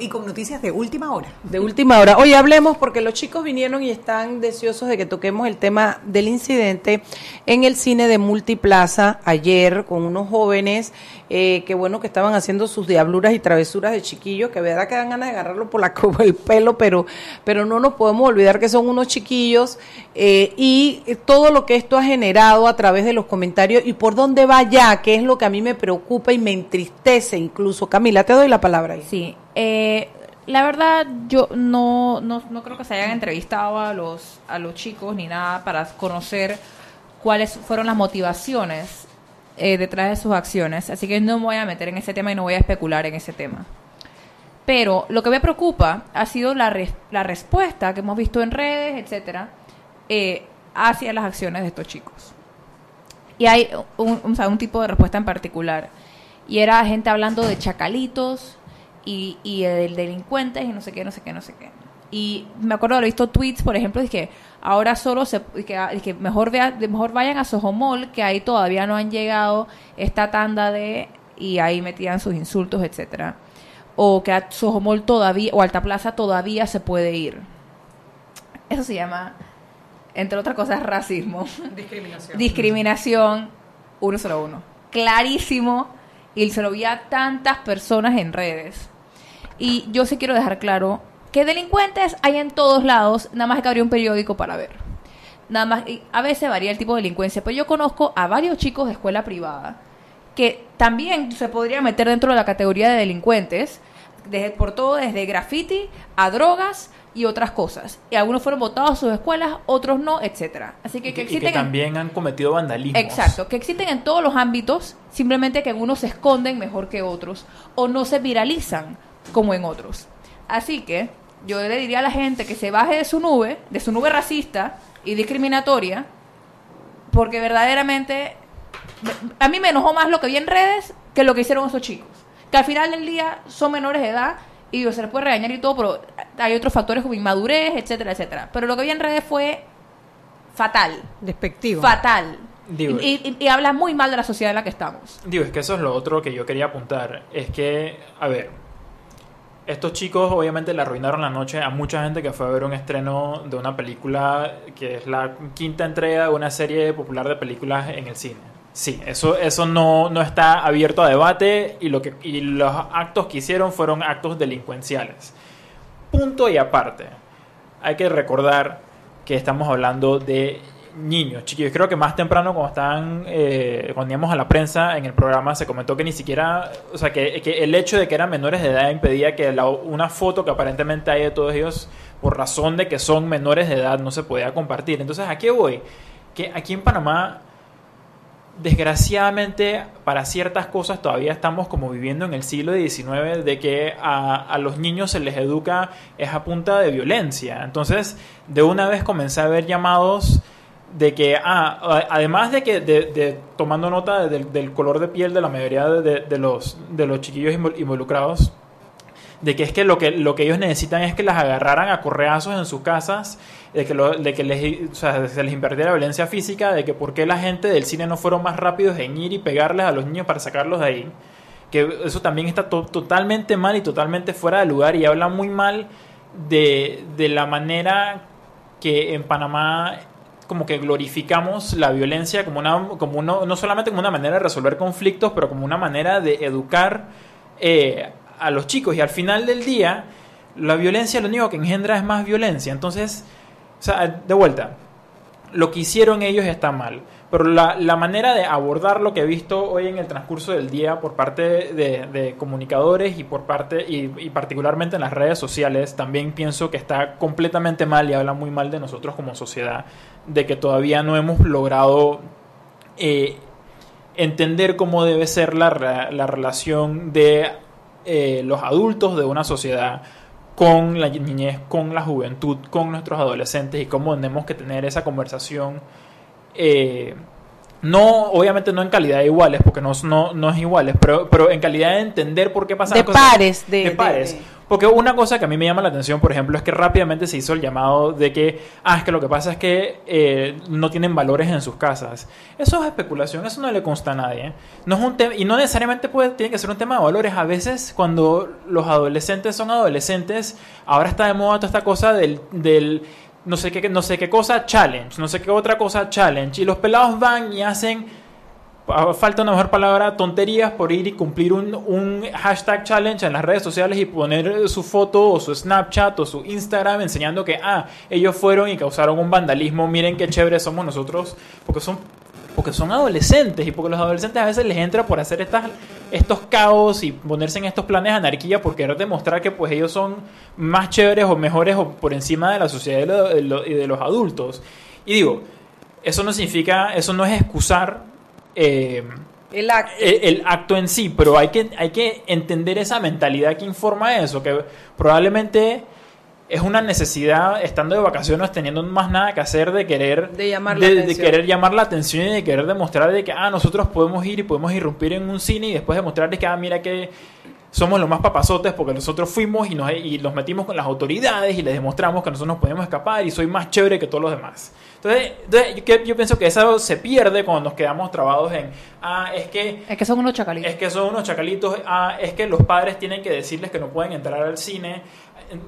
Y con noticias de última hora. De última hora. Hoy hablemos porque los chicos vinieron y están deseosos de que toquemos el tema del incidente en el cine de Multiplaza ayer con unos jóvenes eh, que bueno que estaban haciendo sus diabluras y travesuras de chiquillos que verdad que dan ganas de agarrarlo por la <laughs> por el pelo, pero pero no nos podemos olvidar que son unos chiquillos eh, y todo lo que esto ha generado a través de los comentarios y por dónde va ya, que es lo que a mí me preocupa y me entristece incluso. Camila, te doy la palabra. Ahí. Sí, eh, la verdad, yo no, no, no, creo que se hayan entrevistado a los, a los chicos ni nada para conocer cuáles fueron las motivaciones eh, detrás de sus acciones. Así que no me voy a meter en ese tema y no voy a especular en ese tema. Pero lo que me preocupa ha sido la, la respuesta que hemos visto en redes, etcétera, eh, hacia las acciones de estos chicos. Y hay un tipo de respuesta en particular. Y era gente hablando de chacalitos, y, y el delincuente y no sé qué, no sé qué, no sé qué. Y me acuerdo haber visto tweets, por ejemplo, de que ahora solo se que, que mejor vea, mejor vayan a Sojomol, que ahí todavía no han llegado esta tanda de y ahí metían sus insultos, etcétera. O que a Sojomol todavía o Alta Plaza todavía se puede ir. Eso se llama, entre otras cosas, racismo. <laughs> Discriminación. Discriminación 101. Clarísimo. Y se lo vi a tantas personas en redes. Y yo sí quiero dejar claro que delincuentes hay en todos lados, nada más hay que abrir un periódico para ver. Nada más, y a veces varía el tipo de delincuencia, pero yo conozco a varios chicos de escuela privada que también se podría meter dentro de la categoría de delincuentes, desde, por todo desde graffiti a drogas y otras cosas. Y algunos fueron votados a sus escuelas, otros no, etcétera. Así que, Y que que, y que existen en- también han cometido vandalismo. Exacto, que existen en todos los ámbitos, simplemente que en unos se esconden mejor que otros o no se viralizan como en otros. Así que yo le diría a la gente que se baje de su nube, de su nube racista y discriminatoria, porque verdaderamente a mí me enojó más lo que vi en redes que lo que hicieron esos chicos. Que al final del día son menores de edad y se les puede regañar y todo, pero hay otros factores como inmadurez, etcétera, etcétera. Pero lo que vi en redes fue fatal. Despectivo. Fatal. Digo- y, y- y habla muy mal de la sociedad en la que estamos. Digo, es que eso es lo otro que yo quería apuntar. Es que, a ver, estos chicos obviamente le arruinaron la noche a mucha gente que fue a ver un estreno de una película que es la quinta entrega de una serie popular de películas en el cine. Sí, eso, eso no, no está abierto a debate y, lo que, y los actos que hicieron fueron actos delincuenciales. Punto y aparte. Hay que recordar que estamos hablando de niños, chiquillos. Creo que más temprano cuando estaban, eh, cuando íbamos a la prensa en el programa, se comentó que ni siquiera, o sea, que, el hecho de que eran menores de edad impedía que la- una foto que aparentemente hay de todos ellos, por razón de que son menores de edad, no se podía compartir. Entonces, ¿a qué voy? Que aquí en Panamá desgraciadamente para ciertas cosas todavía estamos como viviendo en el siglo XIX de que a, a los niños se les educa es a punta de violencia. Entonces, de una vez comencé a ver llamados de que, ah, además de que, de, de- tomando nota del, del color de piel de la mayoría de, de- los, de los chiquillos invol- involucrados, de que es que lo que lo que ellos necesitan es que las agarraran a correazos en sus casas, de que, lo- de que les, se les invirtiera violencia física, de que por qué la gente del cine no fueron más rápidos en ir y pegarles a los niños para sacarlos de ahí. Que eso también está to- totalmente mal y totalmente fuera de lugar y habla muy mal de, de la manera que en Panamá como que glorificamos la violencia como una como uno, no solamente como una manera de resolver conflictos, pero como una manera de educar eh, a los chicos. Y al final del día, la violencia lo único que engendra es más violencia. Entonces, o sea, de vuelta, lo que hicieron ellos está mal. Pero la, la manera de abordar lo que he visto hoy en el transcurso del día por parte de, comunicadores y por parte y, particularmente en las redes sociales también pienso que está completamente mal y habla muy mal de nosotros como sociedad de que todavía no hemos logrado eh, entender cómo debe ser la, la relación de eh, los adultos de una sociedad con la niñez, con la juventud, con nuestros adolescentes y cómo tenemos que tener esa conversación. Eh, no, obviamente no en calidad de iguales, porque no, no, no es iguales, pero, pero en calidad de entender por qué pasan De cosas. pares, de- de- pares. de- Porque una cosa que a mí me llama la atención, por ejemplo, es que rápidamente se hizo el llamado de que, ah, es que lo que pasa es que eh, no tienen valores en sus casas. Eso es especulación, eso no le consta a nadie. No es un tema, y no necesariamente puede, tiene que ser un tema de valores. A veces, cuando los adolescentes son adolescentes, ahora está de moda toda esta cosa del, del no sé qué, no sé qué cosa challenge, no sé qué otra cosa challenge. Y los pelados van y hacen falta una mejor palabra, tonterías por ir y cumplir un, un hashtag challenge en las redes sociales y poner su foto o su Snapchat o su Instagram enseñando que, ah, ellos fueron y causaron un vandalismo, miren qué chévere somos nosotros, porque son, porque son adolescentes y porque los adolescentes a veces les entra por hacer estas, estos caos y ponerse en estos planes de anarquía por querer demostrar que pues ellos son más chéveres o mejores o por encima de la sociedad y de lo- de lo- y de los adultos. Y digo, eso no significa, eso no es excusar eh, El acto. el, el acto en sí, pero hay que, hay que entender esa mentalidad que informa eso, que probablemente es una necesidad, estando de vacaciones, teniendo más nada que hacer, de querer, De llamar la de, de atención. querer llamar la atención y de querer demostrar de que, ah, nosotros podemos ir y podemos irrumpir en un cine y después demostrarles que, ah, mira que somos los más papazotes porque nosotros fuimos y nos, y los metimos con las autoridades y les demostramos que nosotros nos podemos escapar y soy más chévere que todos los demás. Entonces, entonces yo, yo pienso que eso se pierde cuando nos quedamos trabados en, ah, es que... Es que son unos chacalitos. Es que son unos chacalitos, ah, es que los padres tienen que decirles que no pueden entrar al cine.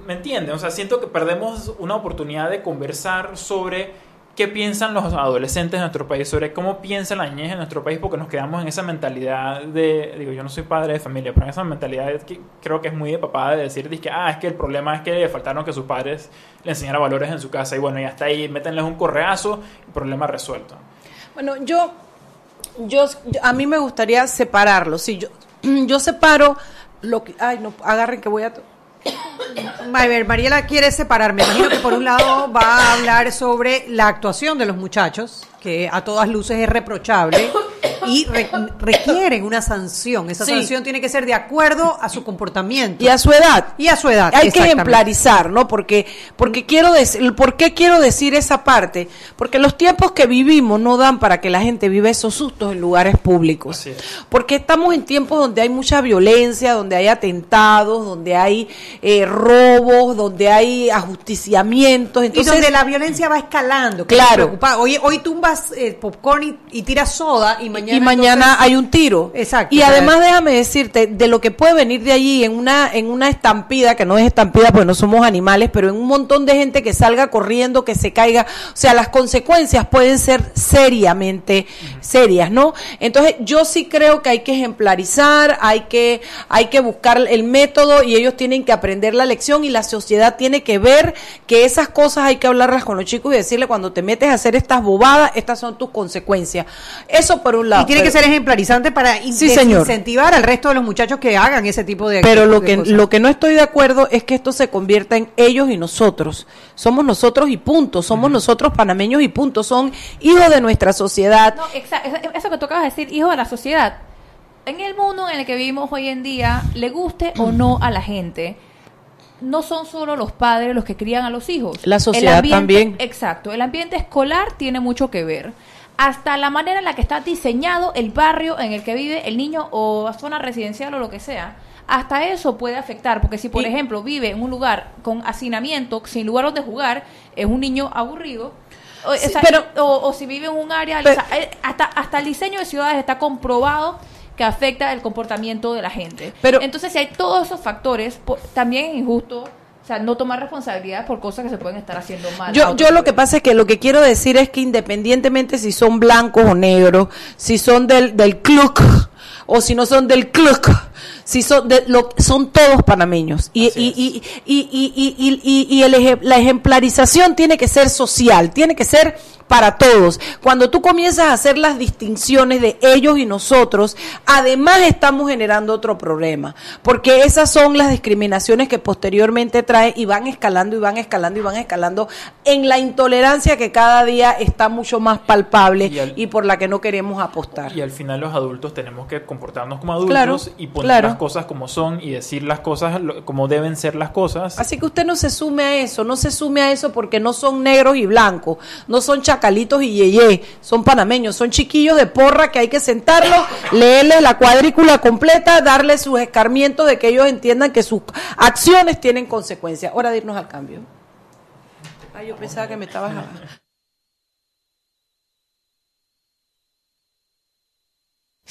¿Me entienden? O sea, siento que perdemos una oportunidad de conversar sobre qué piensan los adolescentes de nuestro país, sobre cómo piensa la niñez en nuestro país, porque nos quedamos en esa mentalidad de, digo, yo no soy padre de familia, pero en esa mentalidad que creo que es muy de papá de decir, que, ah, es que el problema es que le faltaron que sus padres le enseñaran valores en su casa, y bueno, y hasta ahí, métenles un correazo, problema resuelto. Bueno, yo, yo, a mí me gustaría separarlo, sí, yo, <clears throat> yo separo lo que, ay, no, agarren que voy a... A Mariela quiere separarme. Imagino que por un lado va a hablar sobre la actuación de los muchachos, que a todas luces es reprochable y <laughs> requieren una sanción. Esa sanción tiene que ser de acuerdo a su comportamiento. Y a su edad. Y a su edad. Hay que ejemplarizar, ¿no? Porque, porque quiero decir, ¿por qué quiero decir esa parte? Porque los tiempos que vivimos no dan para que la gente viva esos sustos en lugares públicos. Porque estamos en tiempos donde hay mucha violencia, donde hay atentados, donde hay eh, robos, donde hay ajusticiamientos. Entonces, y donde la violencia va escalando. Claro. Hoy, hoy tumbas eh, popcorn y, tiras soda y mañana, y mañana hay un tiro. Exacto. Y además déjame decirte de lo que puede venir de allí en una en una estampida que no es estampida porque no somos animales, pero en un montón de gente que salga corriendo, que se caiga, o sea, las consecuencias pueden ser seriamente serias, ¿no? Entonces, yo sí creo que hay que ejemplarizar, hay que hay que buscar el método y ellos tienen que aprender la lección y la sociedad tiene que ver que esas cosas hay que hablarlas con los chicos y decirle cuando te metes a hacer estas bobadas, estas son tus consecuencias. Eso por un lado. Y tiene que ser ejemplarizante para incentivar al resto de los muchachos que hagan ese tipo de Pero lo que, lo que no estoy de acuerdo es que esto se convierta en ellos y nosotros. Somos nosotros y punto. Somos nosotros panameños y punto. Son hijos de nuestra sociedad. No, eso que tocabas decir, hijos de la sociedad. En el mundo en el que vivimos hoy en día, le guste o no a la gente, no son solo los padres los que crían a los hijos. La sociedad también. Exacto. El ambiente escolar tiene mucho que ver hasta la manera en la que está diseñado el barrio en el que vive el niño o zona residencial o lo que sea. Hasta eso puede afectar, porque si por ejemplo vive en un lugar con hacinamiento, sin lugar donde jugar, es un niño aburrido. O, pero, o, si vive en un área, eh, hasta, hasta el diseño de ciudades está comprobado que afecta el comportamiento de la gente. Pero, Entonces, si hay todos esos factores, también es injusto o sea, no tomar responsabilidad por cosas que se pueden estar haciendo mal. Yo, yo lo que pasa es que lo que quiero decir es que independientemente si son blancos o negros, si son del, del club o si no son del club, <laughs> si son de, lo, son todos panameños y y, y, y, y, y, el, la ejemplarización tiene que ser social, tiene que ser para todos. Cuando tú comienzas a hacer las distinciones de ellos y nosotros, además estamos generando otro problema, porque esas son las discriminaciones que posteriormente trae y van escalando y van escalando y van escalando en la intolerancia que cada día está mucho más palpable y, por la que no queremos apostar. Y al final los adultos tenemos que comportarnos como adultos y poner las cosas como son y decir las cosas como deben ser las cosas. Así que usted no se sume a eso, no se sume a eso porque no son negros y blancos, no son chacalitos y yeye, son panameños, son chiquillos de porra que hay que sentarlos, leerles la cuadrícula completa, darles sus escarmientos de que ellos entiendan que sus acciones tienen consecuencias. Hora de irnos al cambio. Ay, yo pensaba que me estabas...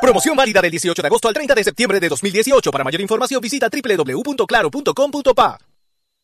Promoción válida del 18 de agosto al 30 de septiembre de 2018. Para mayor información visita www.claro.com.pa.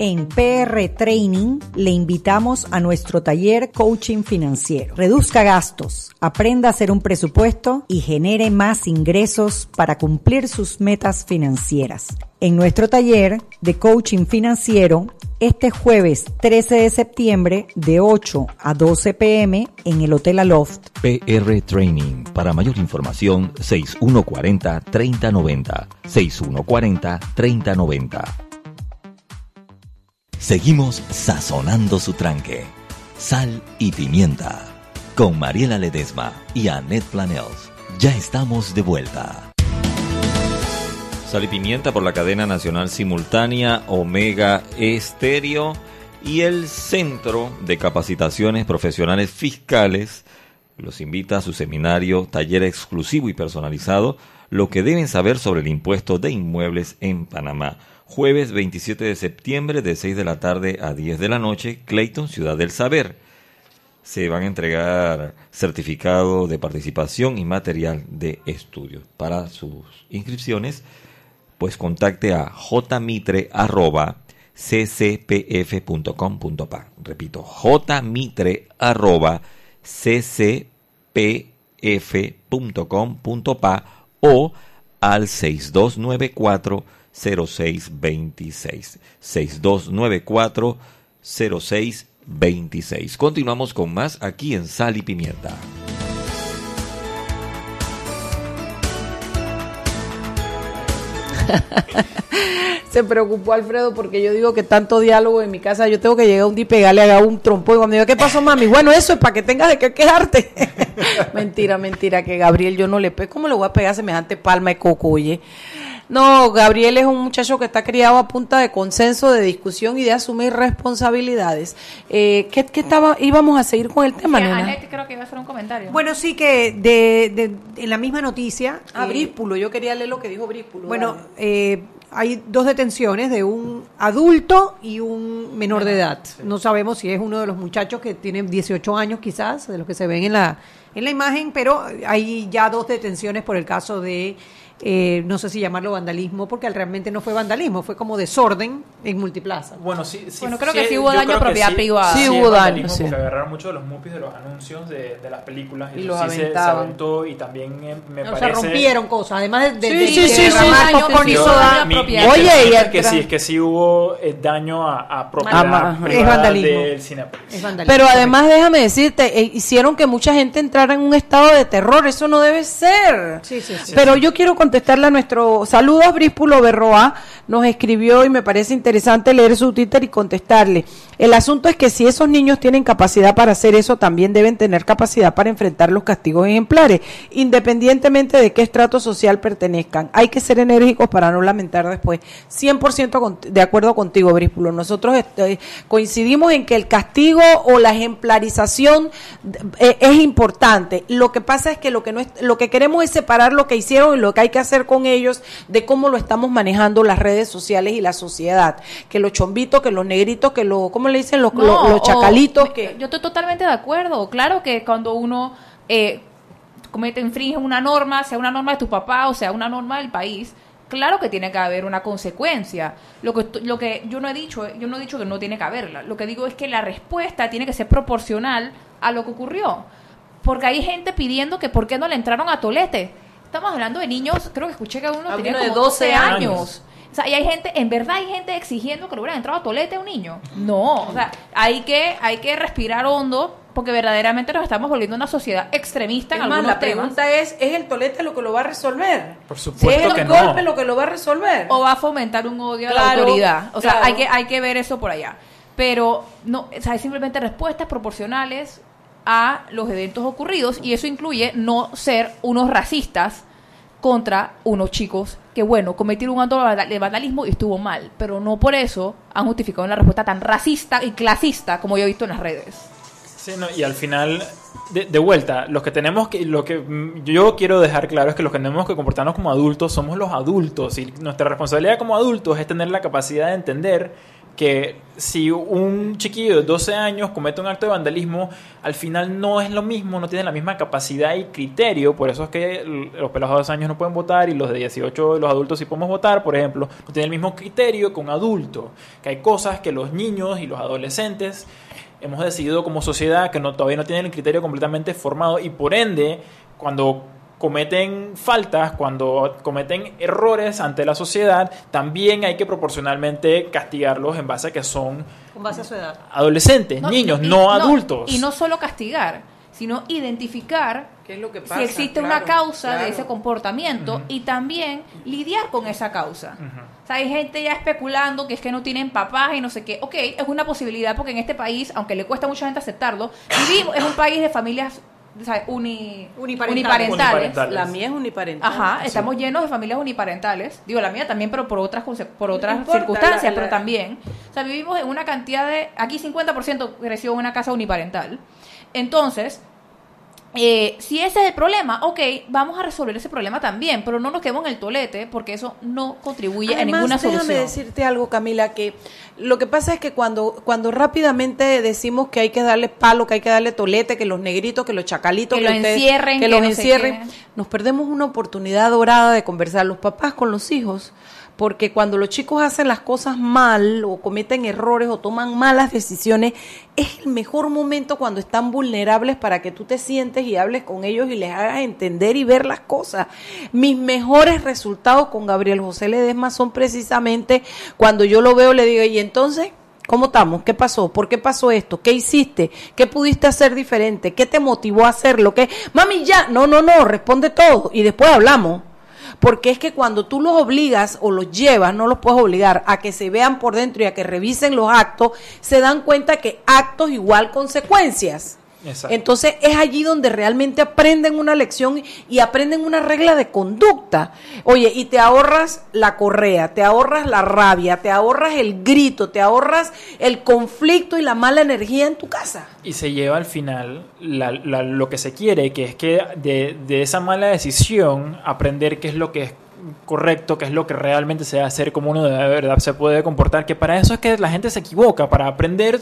En PR Training le invitamos a nuestro taller Coaching Financiero. Reduzca gastos, aprenda a hacer un presupuesto y genere más ingresos para cumplir sus metas financieras. En nuestro taller de Coaching Financiero, este jueves 13 de septiembre de 8 a 12 pm en el Hotel Aloft. PR Training. Para mayor información, 6140-3090. 6140-3090. Seguimos sazonando su tranque. Sal y pimienta. Con Mariela Ledesma y Annette Planels. Ya estamos de vuelta. Sal y pimienta por la cadena nacional simultánea Omega Estéreo y el Centro de Capacitaciones Profesionales Fiscales los invita a su seminario, taller exclusivo y personalizado, lo que deben saber sobre el impuesto de inmuebles en Panamá jueves 27 de septiembre de 6 de la tarde a 10 de la noche, Clayton, Ciudad del Saber. Se van a entregar certificado de participación y material de estudio. Para sus inscripciones, pues contacte a jmitre.ccpf.com.pa. Repito, jmitre.ccpf.com.pa o al 6294 0626 6294 0626. Continuamos con más aquí en Sal y Pimienta. <laughs> Se preocupó Alfredo porque yo digo que tanto diálogo en mi casa, yo tengo que llegar un día y pegarle, haga un trompo. Y cuando digo, ¿qué pasó, mami? Bueno, eso es para que tengas de qué quejarte. <laughs> mentira, mentira, que Gabriel yo no le pego. ¿Cómo le voy a pegar semejante palma de coco, oye? No, Gabriel es un muchacho que está criado a punta de consenso, de discusión y de asumir responsabilidades. Eh, ¿qué, ¿qué, estaba, íbamos a seguir con el tema, Sí, creo que iba a hacer un comentario. Bueno, sí que de, de- en la misma noticia. Ah, eh, Bríspulo, yo quería leer lo que dijo Bríspulo. Bueno, eh, hay dos detenciones de un adulto y un menor de edad. No sabemos si es uno de los muchachos que tiene 18 años quizás, de los que se ven en la, en la imagen, pero hay ya dos detenciones por el caso de, eh, no sé si llamarlo vandalismo, porque realmente no fue vandalismo, fue como desorden en multiplaza. Bueno, sí, sí. Bueno, creo que sí hubo yo daño creo a que propiedad sí- privada. Sí, Sí hubo daño, daño, sí. porque agarraron mucho de los mupis de los anuncios de, de las películas y, Y los sí se, se aventaban. aventó y también eh, me O sea, parece... rompieron cosas, además de, de, Sí, de sí, sí, derramar sí, sí, sí. mi Oye, y es que sí, es que sí hubo eh, daño a, a propiedad privada Es vandalismo. del Cinépolis. Es vandalismo. Pero además, déjame decirte, eh, hicieron que mucha gente entrara en un estado de terror. Eso no debe ser. Sí, sí, sí. Pero yo quiero contestarle a nuestro saludos, Bríspulo Berroa. Nos escribió y me parece interesante leer su Twitter y contestarle. El asunto es que si esos niños tienen capacidad para hacer eso, también deben tener capacidad para enfrentar los castigos ejemplares, independientemente de qué estrato social pertenezcan. Hay que ser enérgicos para no lamentar después. 100% con- de acuerdo contigo, Bríspulo. Nosotros este, coincidimos en que el castigo o la ejemplarización eh, es importante. Lo que pasa es que lo que no es, lo que queremos es separar lo que hicieron y lo que hay que hacer con ellos de cómo lo estamos manejando las redes sociales y la sociedad. Que los chombitos, que los negritos, que los, ¿cómo le dicen? Los, No, los, los o- chacalitos. que Yo estoy totalmente de acuerdo. Claro que cuando uno eh, comete, infringe una norma, sea una norma de tu papá o sea una norma del país, claro que tiene que haber una consecuencia. Lo que, lo que yo no he dicho, yo no he dicho que no tiene que haberla. Lo que digo es que la respuesta tiene que ser proporcional a lo que ocurrió. Porque hay gente pidiendo que por qué no le entraron a Tolete. Estamos hablando de niños, creo que escuché que uno Ah, tenía uno de como 12 12 años. años. O sea, y hay gente, en verdad hay gente exigiendo que le hubieran entrado a Tolete a un niño. No, o sea, hay que, hay que respirar hondo porque verdaderamente nos estamos volviendo una sociedad extremista en Es más, algunos la temas. pregunta es, ¿es el tolete lo que lo va a resolver? Por Si es supuesto el que golpe no. lo que lo va a resolver. o va a fomentar un odio a la autoridad. O sea, claro. hay que hay que ver eso por allá. Pero no, o sea, hay simplemente respuestas proporcionales a los eventos ocurridos y eso incluye no ser unos racistas contra unos chicos que bueno, cometieron un acto de vandalismo y estuvo mal, pero no por eso han justificado una respuesta tan racista y clasista como yo he visto en las redes. Sí, no, y al final, de, de vuelta, los que tenemos que, lo que mm, yo quiero dejar claro es que los que tenemos que comportarnos como adultos somos los adultos y nuestra responsabilidad como adultos es tener la capacidad de entender que si un chiquillo de 12 años comete un acto de vandalismo, al final no es lo mismo, no tiene la misma capacidad y criterio, por eso es que los pelados de 12 años no pueden votar y los de 18, los adultos sí podemos votar, por ejemplo, no tienen el mismo criterio que un adulto, que hay cosas que los niños y los adolescentes hemos decidido como sociedad que todavía no tienen el criterio completamente formado y por ende, cuando cometen faltas, cuando cometen errores ante la sociedad, también hay que proporcionalmente castigarlos en base a que son Con base a su edad. adolescentes, No, niños, y- no, adultos. Y no solo castigar, sino identificar ¿Qué es lo que si existe Claro, una causa claro. de ese comportamiento y también lidiar con esa causa. O sea, hay gente ya especulando que es que no tienen papás y no sé qué. Ok, es una posibilidad porque en este país, aunque le cuesta a mucha gente aceptarlo, vivimos, es un país de familias o sea, uni- Uniparentales. uniparentales. La mía es uniparental. Ajá, Sí. estamos llenos de familias uniparentales. Digo, la mía también, pero por otras por otras importa, circunstancias, la- la- pero también. O sea, vivimos en una cantidad de... Aquí 50% creció en una casa uniparental. Entonces, eh, si ese es el problema, ok, vamos a resolver ese problema también, pero no nos quedemos en el tolete porque eso no contribuye a ninguna déjame solución. decirte algo, Camila, que lo que pasa es que cuando, cuando rápidamente decimos que hay que darle palo, que hay que darle tolete, que los negritos, que los chacalitos, Que los ustedes- encierren, que que los no encierren, nos perdemos una oportunidad dorada de conversar los papás con los hijos. Porque cuando los chicos hacen las cosas mal o cometen errores o toman malas decisiones, es el mejor momento cuando están vulnerables para que tú te sientes y hables con ellos y les hagas entender y ver las cosas. Mis mejores resultados con Gabriel José Ledesma son precisamente cuando yo lo veo, le digo, y entonces, ¿cómo estamos? ¿Qué pasó? ¿Por qué pasó esto? ¿Qué hiciste? ¿Qué pudiste hacer diferente? ¿Qué te motivó a hacerlo? ¿Qué? Mami, ya, no, no, no, responde todo y después hablamos. Porque es que cuando tú los obligas o los llevas, no los puedes obligar a que se vean por dentro y a que revisen los actos, se dan cuenta que actos igual consecuencias. Exacto. Entonces es allí donde realmente aprenden una lección y aprenden una regla de conducta. Oye, y te ahorras la correa, te ahorras la rabia, te ahorras el grito, te ahorras el conflicto y la mala energía en tu casa. Y se lleva al final la- la- lo que se quiere, que es que de, de esa mala decisión aprender qué es lo que es correcto, qué es lo que realmente se debe hacer, cómo uno de verdad se puede comportar, que para eso es que la gente se equivoca, para aprender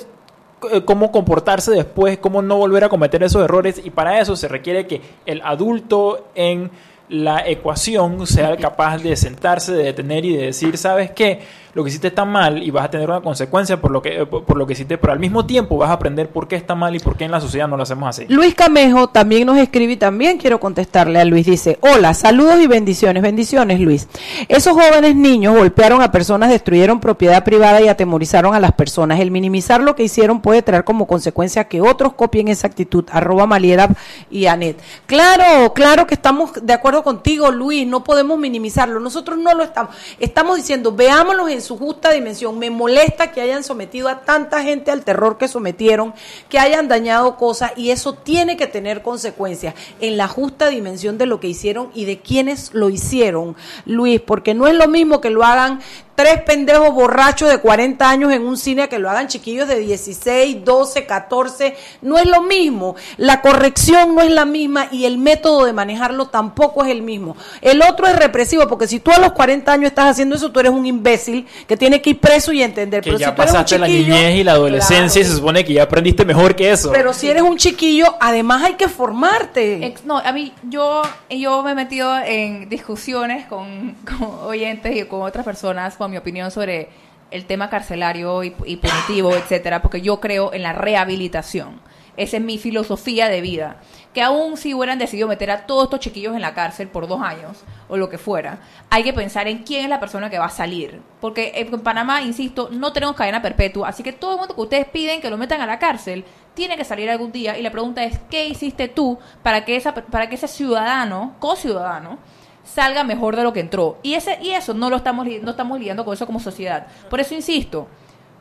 cómo comportarse después, cómo no volver a cometer esos errores y para eso se requiere que el adulto en la ecuación sea capaz de sentarse, de detener y de decir, ¿sabes qué? Lo que hiciste está mal y vas a tener una consecuencia por lo que, por lo que hiciste, pero al mismo tiempo vas a aprender por qué está mal y por qué en la sociedad no lo hacemos así. Luis Camejo también nos escribe y también quiero contestarle a Luis. Dice, hola, saludos y bendiciones. Bendiciones, Luis. Esos jóvenes niños golpearon a personas, destruyeron propiedad privada y atemorizaron a las personas. El minimizar lo que hicieron puede traer como consecuencia que otros copien esa actitud. Arroba Maliedad y Anet. Claro, claro que estamos de acuerdo contigo, Luis. No podemos minimizarlo. Nosotros no lo estamos. Estamos diciendo, veámoslos en su justa dimensión. Me molesta que hayan sometido a tanta gente al terror que sometieron, que hayan dañado cosas y eso tiene que tener consecuencias en la justa dimensión de lo que hicieron y de quienes lo hicieron, Luis, porque no es lo mismo que lo hagan tres pendejos borrachos de 40 años en un cine que lo hagan chiquillos de 16, 12, 14, no es lo mismo. La corrección no es la misma y el método de manejarlo tampoco es el mismo. El otro es represivo porque si tú a los 40 años estás haciendo eso, tú eres un imbécil que tiene que ir preso y entender. Que pero ya si tú eres un pasaste la niñez y la adolescencia y se supone que ya aprendiste mejor que eso. Pero si eres un chiquillo, además hay que formarte. Ex- no, a mí, yo, yo me he metido en discusiones con, <laughs> con oyentes y con otras personas con mi opinión sobre el tema carcelario y, y punitivo, etcétera, porque yo creo en la rehabilitación. Esa es mi filosofía de vida. Que aún si hubieran decidido meter a todos estos chiquillos en la cárcel por dos años o lo que fuera, hay que pensar en quién es la persona que va a salir. Porque en Panamá, insisto, no tenemos cadena perpetua, así que todo el mundo que ustedes piden que lo metan a la cárcel tiene que salir algún día y la pregunta es, ¿qué hiciste tú para que, esa, para que ese ciudadano, co-ciudadano, salga mejor de lo que entró? Y, ese, y eso no lo estamos, no estamos lidiando con eso como sociedad. Por eso insisto,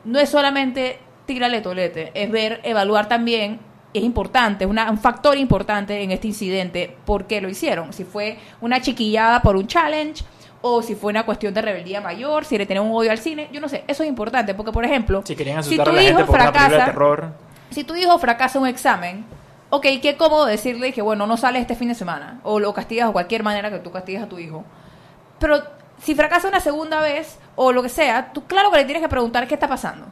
no es solamente tirarle tolete, es ver, evaluar también, es importante, es una- un factor importante en este incidente, por qué lo hicieron. Si fue una chiquillada por un challenge, o si fue una cuestión de rebeldía mayor, si le tenían un odio al cine, yo no sé, eso es importante, porque por ejemplo, si querían si tu a la gente hijo una de fracasa, terror. si tu hijo fracasa un examen, ok, qué cómodo decirle que, bueno, no sales este fin de semana, o lo castigas de cualquier manera que tú castigues a tu hijo. Pero si fracasa una segunda vez, o lo que sea, tú claro que le tienes que preguntar qué está pasando.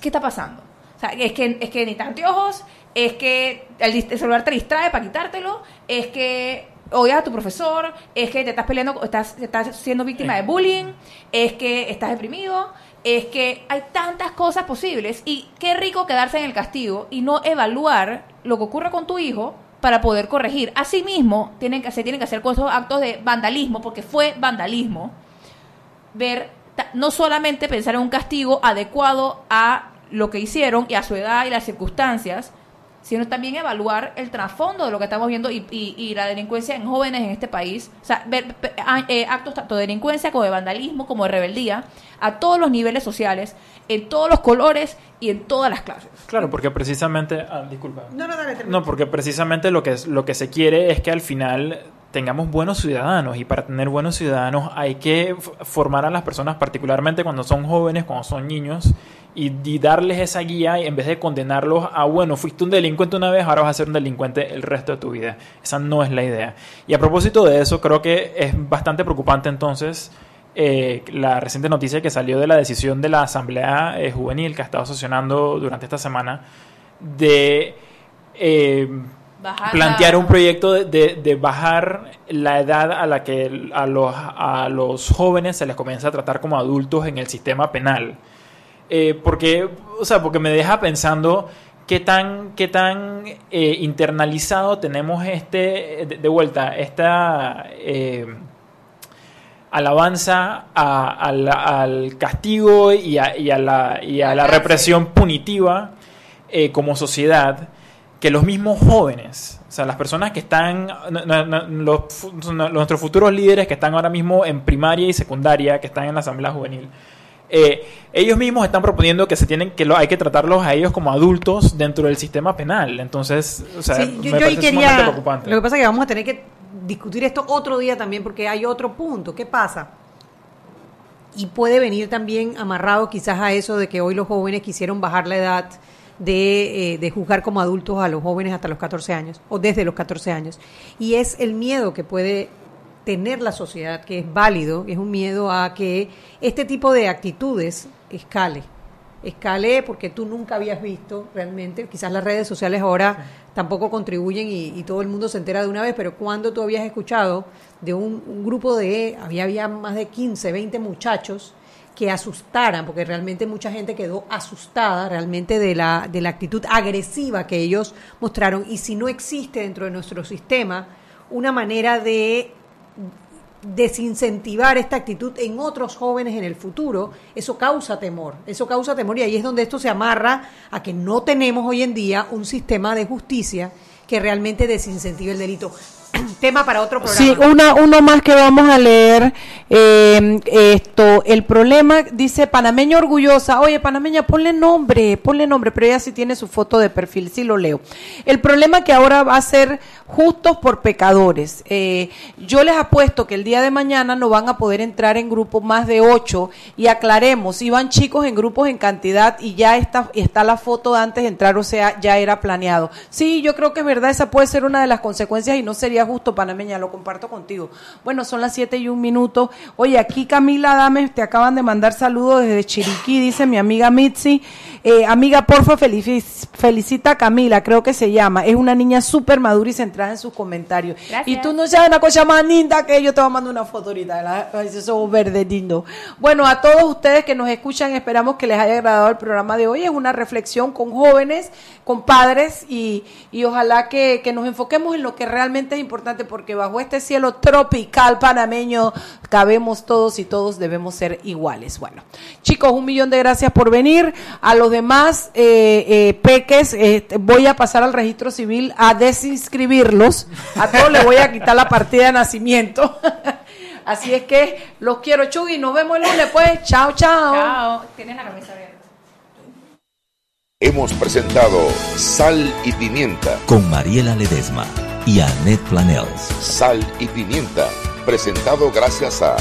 ¿Qué está pasando? O sea, es que, es que necesitas anteojos, es que el, celular te distrae para quitártelo, es que odias a tu profesor, es que te estás peleando, estás, estás siendo víctima de bullying, es que estás deprimido, es que hay tantas cosas posibles y qué rico quedarse en el castigo y no evaluar lo que ocurre con tu hijo para poder corregir. Asimismo, tienen que, se tienen que hacer con esos actos de vandalismo, porque fue vandalismo, ver, no solamente pensar en un castigo adecuado a lo que hicieron y a su edad y las circunstancias, sino también evaluar el trasfondo de lo que estamos viendo y, y- y la delincuencia en jóvenes en este país. O sea, ver eh, actos tanto de delincuencia como de vandalismo, como de rebeldía, a todos los niveles sociales, en todos los colores y en todas las clases. Claro, porque precisamente. ah, disculpa. No, no, dale. No, porque precisamente lo que, es, lo que se quiere es que al final tengamos buenos ciudadanos y para tener buenos ciudadanos hay que formar a las personas, particularmente cuando son jóvenes, cuando son niños, y, y darles esa guía y en vez de condenarlos a, bueno, fuiste un delincuente una vez, ahora vas a ser un delincuente el resto de tu vida. Esa no es la idea. Y a propósito de eso, creo que es bastante preocupante entonces eh, la reciente noticia que salió de la decisión de la Asamblea eh, Juvenil que ha estado sesionando durante esta semana de eh, Bajar plantear la- un proyecto de, de- de bajar la edad a la que a los, a los jóvenes se les comienza a tratar como adultos en el sistema penal. Eh, porque, o sea, porque me deja pensando qué tan, qué tan eh, internalizado tenemos este, de, de vuelta, esta eh, alabanza a- al, al castigo y a, y a la, y a la represión punitiva como sociedad que los mismos jóvenes, o sea, las personas que están, los, nuestros futuros líderes que están ahora mismo en primaria y secundaria, que están en la Asamblea Juvenil, eh, ellos mismos están proponiendo que se tienen que lo, hay que tratarlos a ellos como adultos dentro del sistema penal. Entonces, o sea, Sí, yo, me yo quería. preocupante. Lo que pasa es que vamos a tener que discutir esto otro día también, porque hay otro punto. ¿Qué pasa? Y puede venir también amarrado quizás a eso de que hoy los jóvenes quisieron bajar la edad de, eh, de juzgar como adultos a los jóvenes hasta los 14 años, o desde los 14 años. Y es el miedo que puede tener la sociedad, que es válido, es un miedo a que este tipo de actitudes escale. Escale porque tú nunca habías visto realmente, quizás las redes sociales ahora tampoco contribuyen y, y todo el mundo se entera de una vez, pero cuando tú habías escuchado de un, un grupo de, había, había más de 15, 20 muchachos que asustaran, porque realmente mucha gente quedó asustada realmente de la, de la actitud agresiva que ellos mostraron. Y si no existe dentro de nuestro sistema una manera de desincentivar esta actitud en otros jóvenes en el futuro, eso causa temor, eso causa temor y ahí es donde esto se amarra a que no tenemos hoy en día un sistema de justicia que realmente desincentive el delito. <clears throat> Tema para otro programa. Sí, una, uno más que vamos a leer. eh, esto, el problema, dice panameña orgullosa. Oye, panameña, ponle nombre, ponle nombre, pero ella sí tiene su foto de perfil, sí lo leo. El problema que ahora va a ser justos por pecadores. Eh, yo les apuesto que el día de mañana no van a poder entrar en grupos más de ocho y aclaremos, iban chicos en grupos en cantidad y ya está, está la foto antes de entrar, o sea, ya era planeado. Sí, yo creo que es verdad, esa puede ser una de las consecuencias y no sería justo, panameña, lo comparto contigo. Bueno, son las 7 y un minuto. Oye, aquí Camila Dames te acaban de mandar saludos desde Chiriquí, dice mi amiga Mitzi. Eh, amiga, porfa, felici- felicita a Camila, creo que se llama. Es una niña súper madura y centrada en sus comentarios. Gracias. Y tú no sabes una cosa más linda que yo te voy a mandar una foto ahorita. Eso verde lindo. Bueno, a todos ustedes que nos escuchan, esperamos que les haya agradado el programa de hoy. Es una reflexión con jóvenes, con padres y, y ojalá que, que nos enfoquemos en lo que realmente es importante porque bajo este cielo tropical panameño cabemos todos y todos debemos ser iguales. Bueno, chicos, un millón de gracias por venir. A los demás eh, eh, peques, eh, voy a pasar al registro civil a desinscribirlos. A todos les voy a quitar la partida de nacimiento. <laughs> Así es que los quiero, Chugui. Nos vemos el lunes, pues. Chao, chao. Chao. Tienes la camisa abierta. Hemos presentado Sal y Pimienta. Con Mariela Ledesma y Annette Planels. Sal y Pimienta. Presentado gracias a...